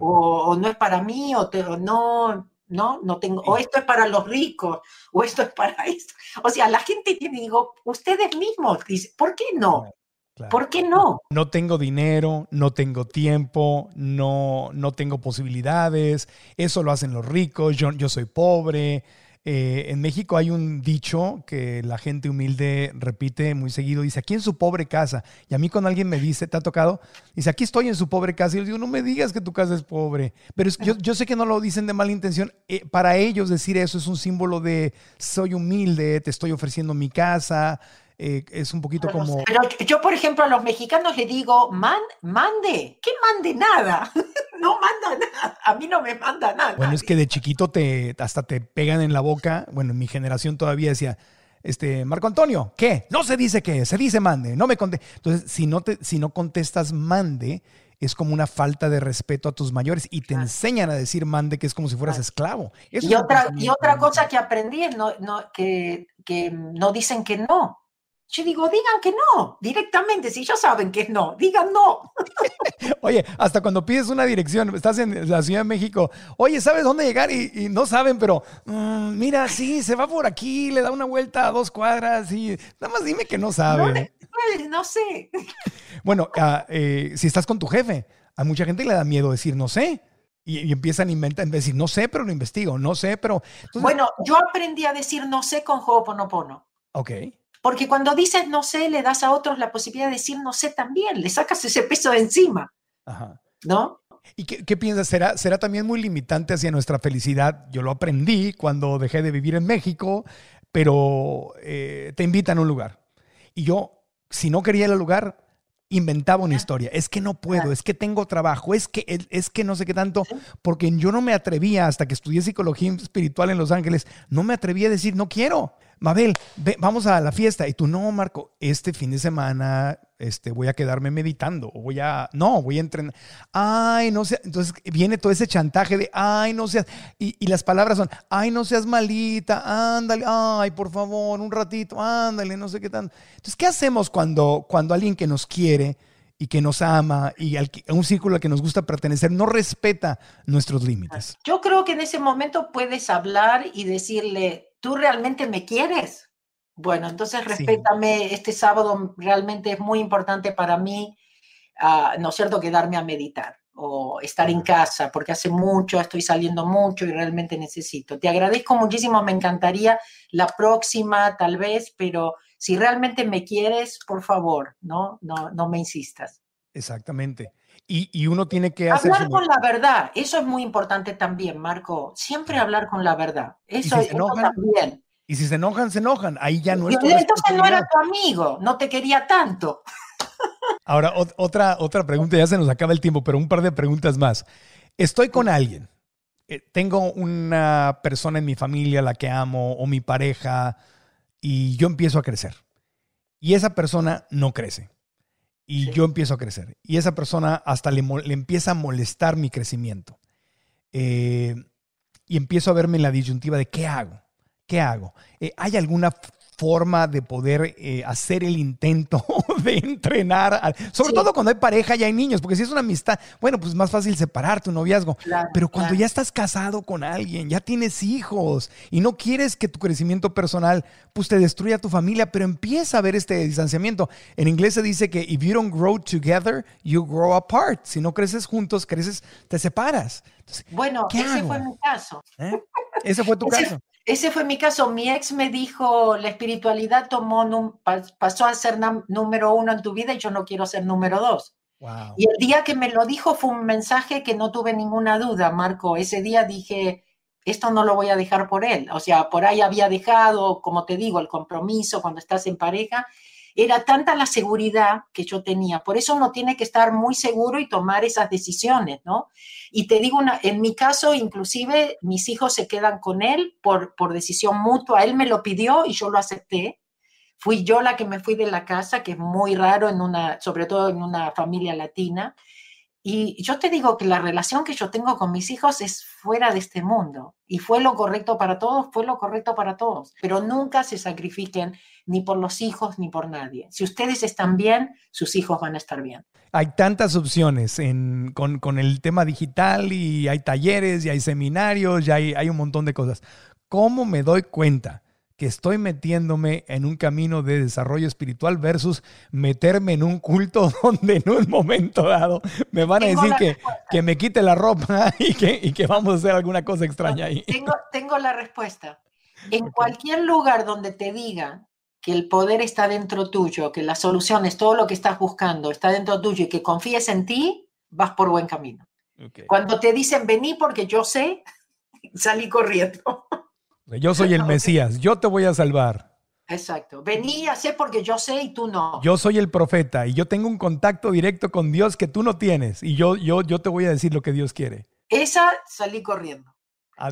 O, no es para mí, o, no, no, no tengo, o esto es para los ricos, o esto es para esto. O sea, la gente tiene, digo, ustedes mismos dicen, ¿por qué no? ¿Por qué no? No tengo dinero, no tengo tiempo, no, no tengo posibilidades, eso lo hacen los ricos, yo, yo soy pobre. Eh, en México hay un dicho que la gente humilde repite muy seguido, dice, aquí en su pobre casa. Y a mí cuando alguien me dice, ¿te ha tocado? Dice, aquí estoy en su pobre casa. Y yo digo, no me digas que tu casa es pobre. Pero yo, yo, sé que no lo dicen de mala intención. Eh, para ellos decir eso es un símbolo de, soy humilde, te estoy ofreciendo mi casa, eh, es un poquito como... Pero yo, por ejemplo, a los mexicanos les digo, Man, mande, ¿qué mande nada? no manda nada, a mí no me manda nada. Bueno, es que de chiquito te, hasta te pegan en la boca, bueno, en mi generación todavía decía, este, Marco Antonio, ¿qué? No se dice qué, se dice mande, no me conté. Entonces, si no, te, si no contestas mande, es como una falta de respeto a tus mayores y te enseñan a decir mande que es como si fueras esclavo. Eso y, es otra, y otra cosa que aprendí es no, no, que, que no dicen que no. Yo digo, digan que no, directamente, si ya saben que es no, digan no. Oye, hasta cuando pides una dirección, estás en la Ciudad de México, oye, ¿sabes dónde llegar? Y, y no saben, pero mm, mira, sí, se va por aquí, le da una vuelta a dos cuadras y nada más dime que no sabe. No, no sé. Bueno, ah, eh, si estás con tu jefe, a mucha gente le da miedo decir no sé. Y, y empiezan a inventar, decir no sé, pero lo investigo, no sé, pero. Entonces, Bueno, yo aprendí a decir no sé con Ho'oponopono. ok. Porque cuando dices no sé, le das a otros la posibilidad de decir no sé también, le sacas ese peso de encima, Ajá. ¿no? ¿Y qué, qué piensas? ¿Será, ¿Será también muy limitante hacia nuestra felicidad? Yo lo aprendí cuando dejé de vivir en México, pero eh, te invitan a un lugar. Y yo, si no quería ir al lugar, inventaba una historia. Es que no puedo, es que tengo trabajo, es que, es que no sé qué tanto, porque yo no me atrevía, hasta que estudié psicología espiritual en Los Ángeles, no me atrevía a decir, no quiero. Mabel, vamos a la fiesta. Y tú, no, Marco, este fin de semana este, voy a quedarme meditando. O voy a, no, voy a entrenar. Ay, no sé. Entonces viene todo ese chantaje de, ay, no seas. Y, y las palabras son, ay, no seas malita, ándale, ay, por favor, un ratito, ándale, no sé qué tanto. Entonces, ¿qué hacemos cuando, cuando alguien que nos quiere y que nos ama y al a un círculo al que nos gusta pertenecer no respeta nuestros límites? Yo creo que en ese momento puedes hablar y decirle, ¿tú realmente me quieres? Bueno, entonces respétame, este sábado realmente es muy importante para mí, ah, ¿no es cierto?, quedarme a meditar o estar en casa, porque hace mucho, estoy saliendo mucho y realmente necesito. Te agradezco muchísimo, me encantaría la próxima tal vez, pero si realmente me quieres, por favor, no, no, no me insistas. Exactamente. Y, y uno tiene que hacer Hablar con la verdad, eso es muy importante también, Marco. Siempre hablar con la verdad. Eso, si se eso enojan, también. Y si se enojan, se enojan. Ahí ya no es tu Entonces no era tu amigo, no te quería tanto. Ahora, ot- otra, otra pregunta, ya se nos acaba el tiempo, pero un par de preguntas más. Estoy con alguien, eh, tengo una persona en mi familia a la que amo o mi pareja y yo empiezo a crecer. Y esa persona no crece. Y yo empiezo a crecer. Y esa persona hasta le, empieza a molestar mi crecimiento. Eh, y empiezo a verme en la disyuntiva de qué hago. ¿Qué hago? Eh, ¿Hay alguna forma de poder eh, hacer el intento de entrenar? al- sobre Sí. todo cuando hay pareja y hay niños, porque si es una amistad, bueno, pues es más fácil separar tu noviazgo. Claro, Pero cuando claro. ya estás casado con alguien, ya tienes hijos y no quieres que tu crecimiento personal pues te destruya tu familia, pero empieza a ver este distanciamiento. En inglés se dice que if you don't grow together, you grow apart. Si no creces juntos, creces, te separas. Entonces, Bueno, ¿Qué ese hago? fue mi caso. ¿eh? Ese fue tu Ese- caso. Ese fue mi caso. Mi ex me dijo, la espiritualidad tomó, pasó a ser número uno en tu vida y yo no quiero ser número dos. Wow. Y el día que me lo dijo fue un mensaje que no tuve ninguna duda, Marco. Ese día dije, esto no lo voy a dejar por él. O sea, por ahí había dejado, como te digo, el compromiso cuando estás en pareja. Era tanta la seguridad que yo tenía. Por eso uno tiene que estar muy seguro y tomar esas decisiones, ¿no? Y te digo, en mi caso, inclusive, mis hijos se quedan con él por, por decisión mutua. Él me lo pidió y yo lo acepté. Fui yo la que me fui de la casa, que es muy raro en una, sobre todo en una familia latina. Y yo te digo que la relación que yo tengo con mis hijos es fuera de este mundo. Y fue lo correcto para todos, fue lo correcto para todos. Pero nunca se sacrifiquen ni por los hijos ni por nadie. Si ustedes están bien, sus hijos van a estar bien. Hay tantas opciones con, con el tema digital y hay talleres y hay seminarios y hay, hay un montón de cosas. ¿Cómo me doy cuenta que estoy metiéndome en un camino de desarrollo espiritual versus meterme en un culto donde en un momento dado me van a Tengo decir que, que me quite la ropa y que, y que vamos a hacer alguna cosa extraña ahí? Tengo, tengo la respuesta. En cualquier lugar donde te digan que el poder está dentro tuyo, que la solución es todo lo que estás buscando, está dentro tuyo y que confíes en ti, vas por buen camino. Cuando te dicen vení porque yo sé, salí corriendo. Yo soy el Mesías, yo te voy a salvar. Exacto. Vení a sé porque yo sé y tú no. Yo soy el profeta y yo tengo un contacto directo con Dios que tú no tienes y yo, yo, yo te voy a decir lo que Dios quiere. Esa salí corriendo.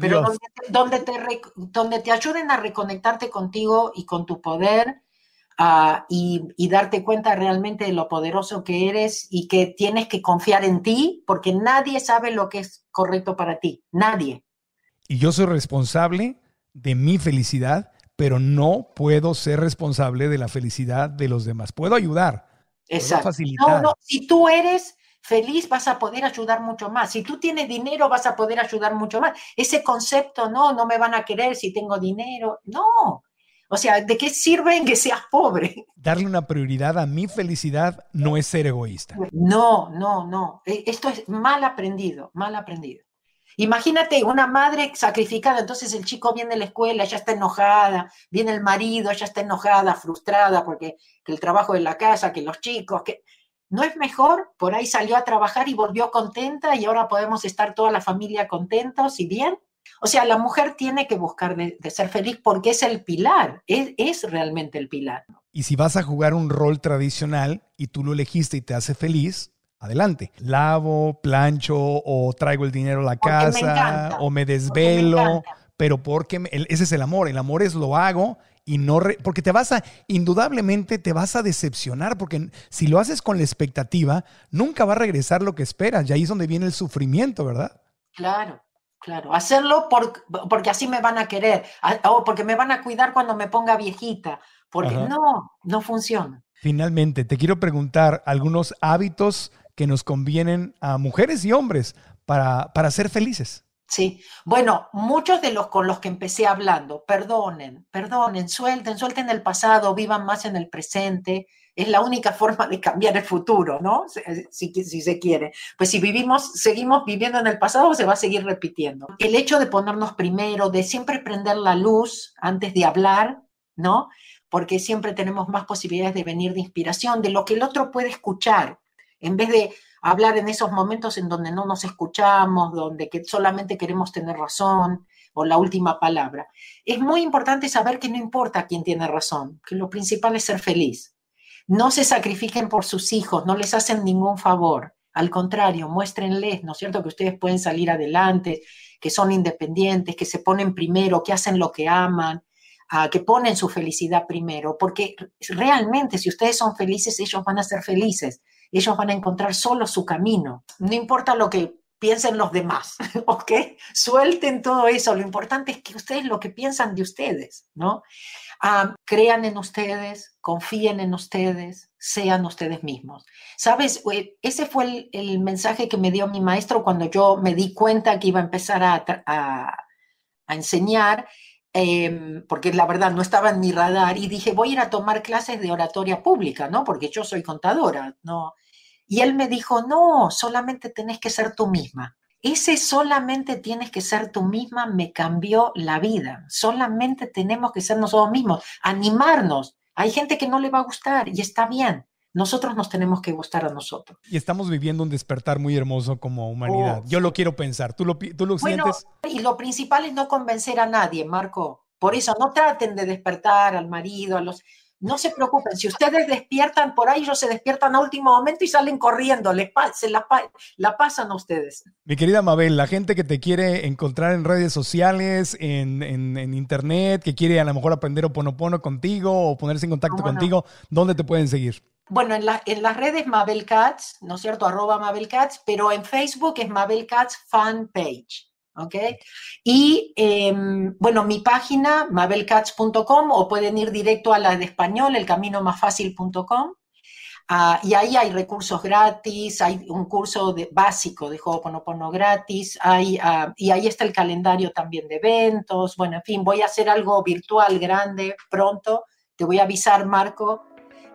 Pero Adiós. donde, te- donde te, donde te ayuden a reconectarte contigo y con tu poder, ah, y, y darte cuenta realmente de lo poderoso que eres y que tienes que confiar en ti porque nadie sabe lo que es correcto para ti, nadie. Y yo soy responsable de mi felicidad, pero no puedo ser responsable de la felicidad de los demás. Puedo ayudar, puedo Exacto. facilitar. No, no, si tú eres feliz vas a poder ayudar mucho más. Si tú tienes dinero vas a poder ayudar mucho más. Ese concepto, no, no me van a querer si tengo dinero. No. O sea, ¿de qué sirve que seas pobre? Darle una prioridad a mi felicidad no es ser egoísta. No, no, no. E- Esto es mal aprendido, mal aprendido. Imagínate una madre sacrificada, entonces el chico viene a la escuela, ya está enojada, viene el marido, ya está enojada, frustrada porque que el trabajo de la casa, que los chicos, que no es mejor, por ahí salió a trabajar y volvió contenta y ahora podemos estar toda la familia contentos y bien. O sea, la mujer tiene que buscar de, de ser feliz porque es el pilar, es, es realmente el pilar. Y si vas a jugar un rol tradicional y tú lo elegiste y te hace feliz, adelante. Lavo, plancho o traigo el dinero a la Porque me casa encanta, o me desvelo, pero porque me- ese es el amor. El amor es lo hago y no re- porque te vas a indudablemente te vas a decepcionar porque si lo haces con la expectativa, nunca va a regresar lo que esperas. Y ahí es donde viene el sufrimiento, ¿verdad? Claro, claro. Hacerlo por- porque así me van a querer, o porque me van a cuidar cuando me ponga viejita, porque Ajá. no, no funciona. Finalmente, te quiero preguntar algunos hábitos que nos convienen a mujeres y hombres para, para ser felices. Sí, bueno, muchos de los con los que empecé hablando, perdonen, perdonen, suelten, suelten el pasado, vivan más en el presente. Es la única forma de cambiar el futuro, ¿no? Si, si- se quiere. Pues si vivimos, seguimos viviendo en el pasado, se va a seguir repitiendo. El hecho de ponernos primero, de siempre prender la luz antes de hablar, ¿no? Porque siempre tenemos más posibilidades de venir de inspiración, de lo que el otro puede escuchar, en vez de hablar en esos momentos en donde no nos escuchamos, donde que solamente queremos tener razón o la última palabra. Es muy importante saber que no importa quién tiene razón, que lo principal es ser feliz. No se sacrifiquen por sus hijos, no les hacen ningún favor. Al contrario, muéstrenles, ¿no es cierto?, que ustedes pueden salir adelante, que son independientes, que se ponen primero, que hacen lo que aman, que ponen su felicidad primero, porque realmente si ustedes son felices, ellos van a ser felices ellos van a encontrar solo su camino. No importa lo que piensen los demás, ¿ok? Suelten todo eso. Lo importante es que ustedes lo que piensan de ustedes, ¿no? Crean en ustedes, confíen en ustedes, sean ustedes mismos. ¿Sabes? Ese fue el, el mensaje que me dio mi maestro cuando yo me di cuenta que iba a empezar a, a- a enseñar, em, porque la verdad no estaba en mi radar, y dije, voy a ir a tomar clases de oratoria pública, ¿no? Porque yo soy contadora, ¿no? Y él me dijo, no, solamente tenés que ser tú misma. Ese solamente tienes que ser tú misma me cambió la vida. Solamente tenemos que ser nosotros mismos, animarnos. Hay gente que no le va a gustar y está bien. Nosotros nos tenemos que gustar a nosotros. Y estamos viviendo un despertar muy hermoso como humanidad. Oh, Yo lo quiero pensar. ¿Tú lo, tú lo Bueno, sientes? y lo principal es no convencer a nadie, Marco. Por eso no traten de despertar al marido, a los... No se preocupen, si ustedes despiertan por ahí, ellos se despiertan a último momento y salen corriendo, les pa- se la, pa- la pasan a ustedes. Mi querida Mabel, la gente que te quiere encontrar en redes sociales, en, en- en internet, que quiere a lo mejor aprender Oponopono contigo o ponerse en contacto ¿Cómo no? contigo, ¿dónde te pueden seguir? Bueno, en, la- en las redes Mabel ¿no es cierto? Arroba Mabel pero en Facebook es Mabel Katz Fan Page, ¿ok? Y em, bueno, mi página, mabelkatz.com, o pueden ir directo a la de español, elcaminomasfacil.com. Ah, y ahí hay recursos gratis, hay un curso de, básico de Ho'oponopono gratis, hay, ah, y ahí está el calendario también de eventos. Bueno, en fin, voy a hacer algo virtual grande pronto. Te voy a avisar, Marco,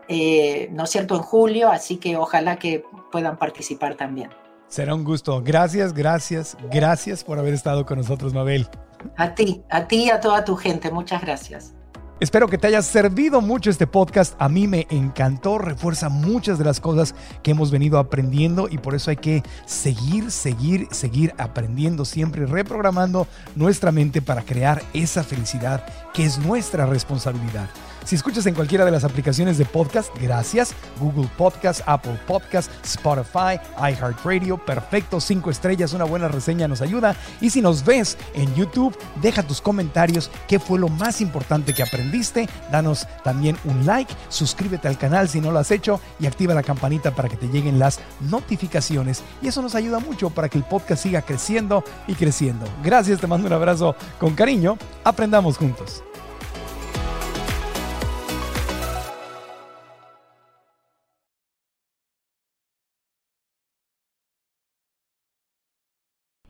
eh, ¿no es cierto?, en julio, así que ojalá que puedan participar también. Será un gusto. Gracias, gracias, gracias por haber estado con nosotros, Mabel. A ti, a ti y a toda tu gente, muchas gracias. Espero que te haya servido mucho este podcast. A mí me encantó, refuerza muchas de las cosas que hemos venido aprendiendo y por eso hay que seguir, seguir, seguir aprendiendo siempre, reprogramando nuestra mente para crear esa felicidad que es nuestra responsabilidad. Si escuchas en cualquiera de las aplicaciones de podcast, gracias. Google Podcast, Apple Podcast, Spotify, iHeartRadio, perfecto, cinco estrellas, una buena reseña nos ayuda. Y si nos ves en YouTube, deja tus comentarios, qué fue lo más importante que aprendiste, danos también un like, suscríbete al canal si no lo has hecho y activa la campanita para que te lleguen las notificaciones. Y eso nos ayuda mucho para que el podcast siga creciendo y creciendo. Gracias, te mando un abrazo con cariño. Aprendamos juntos.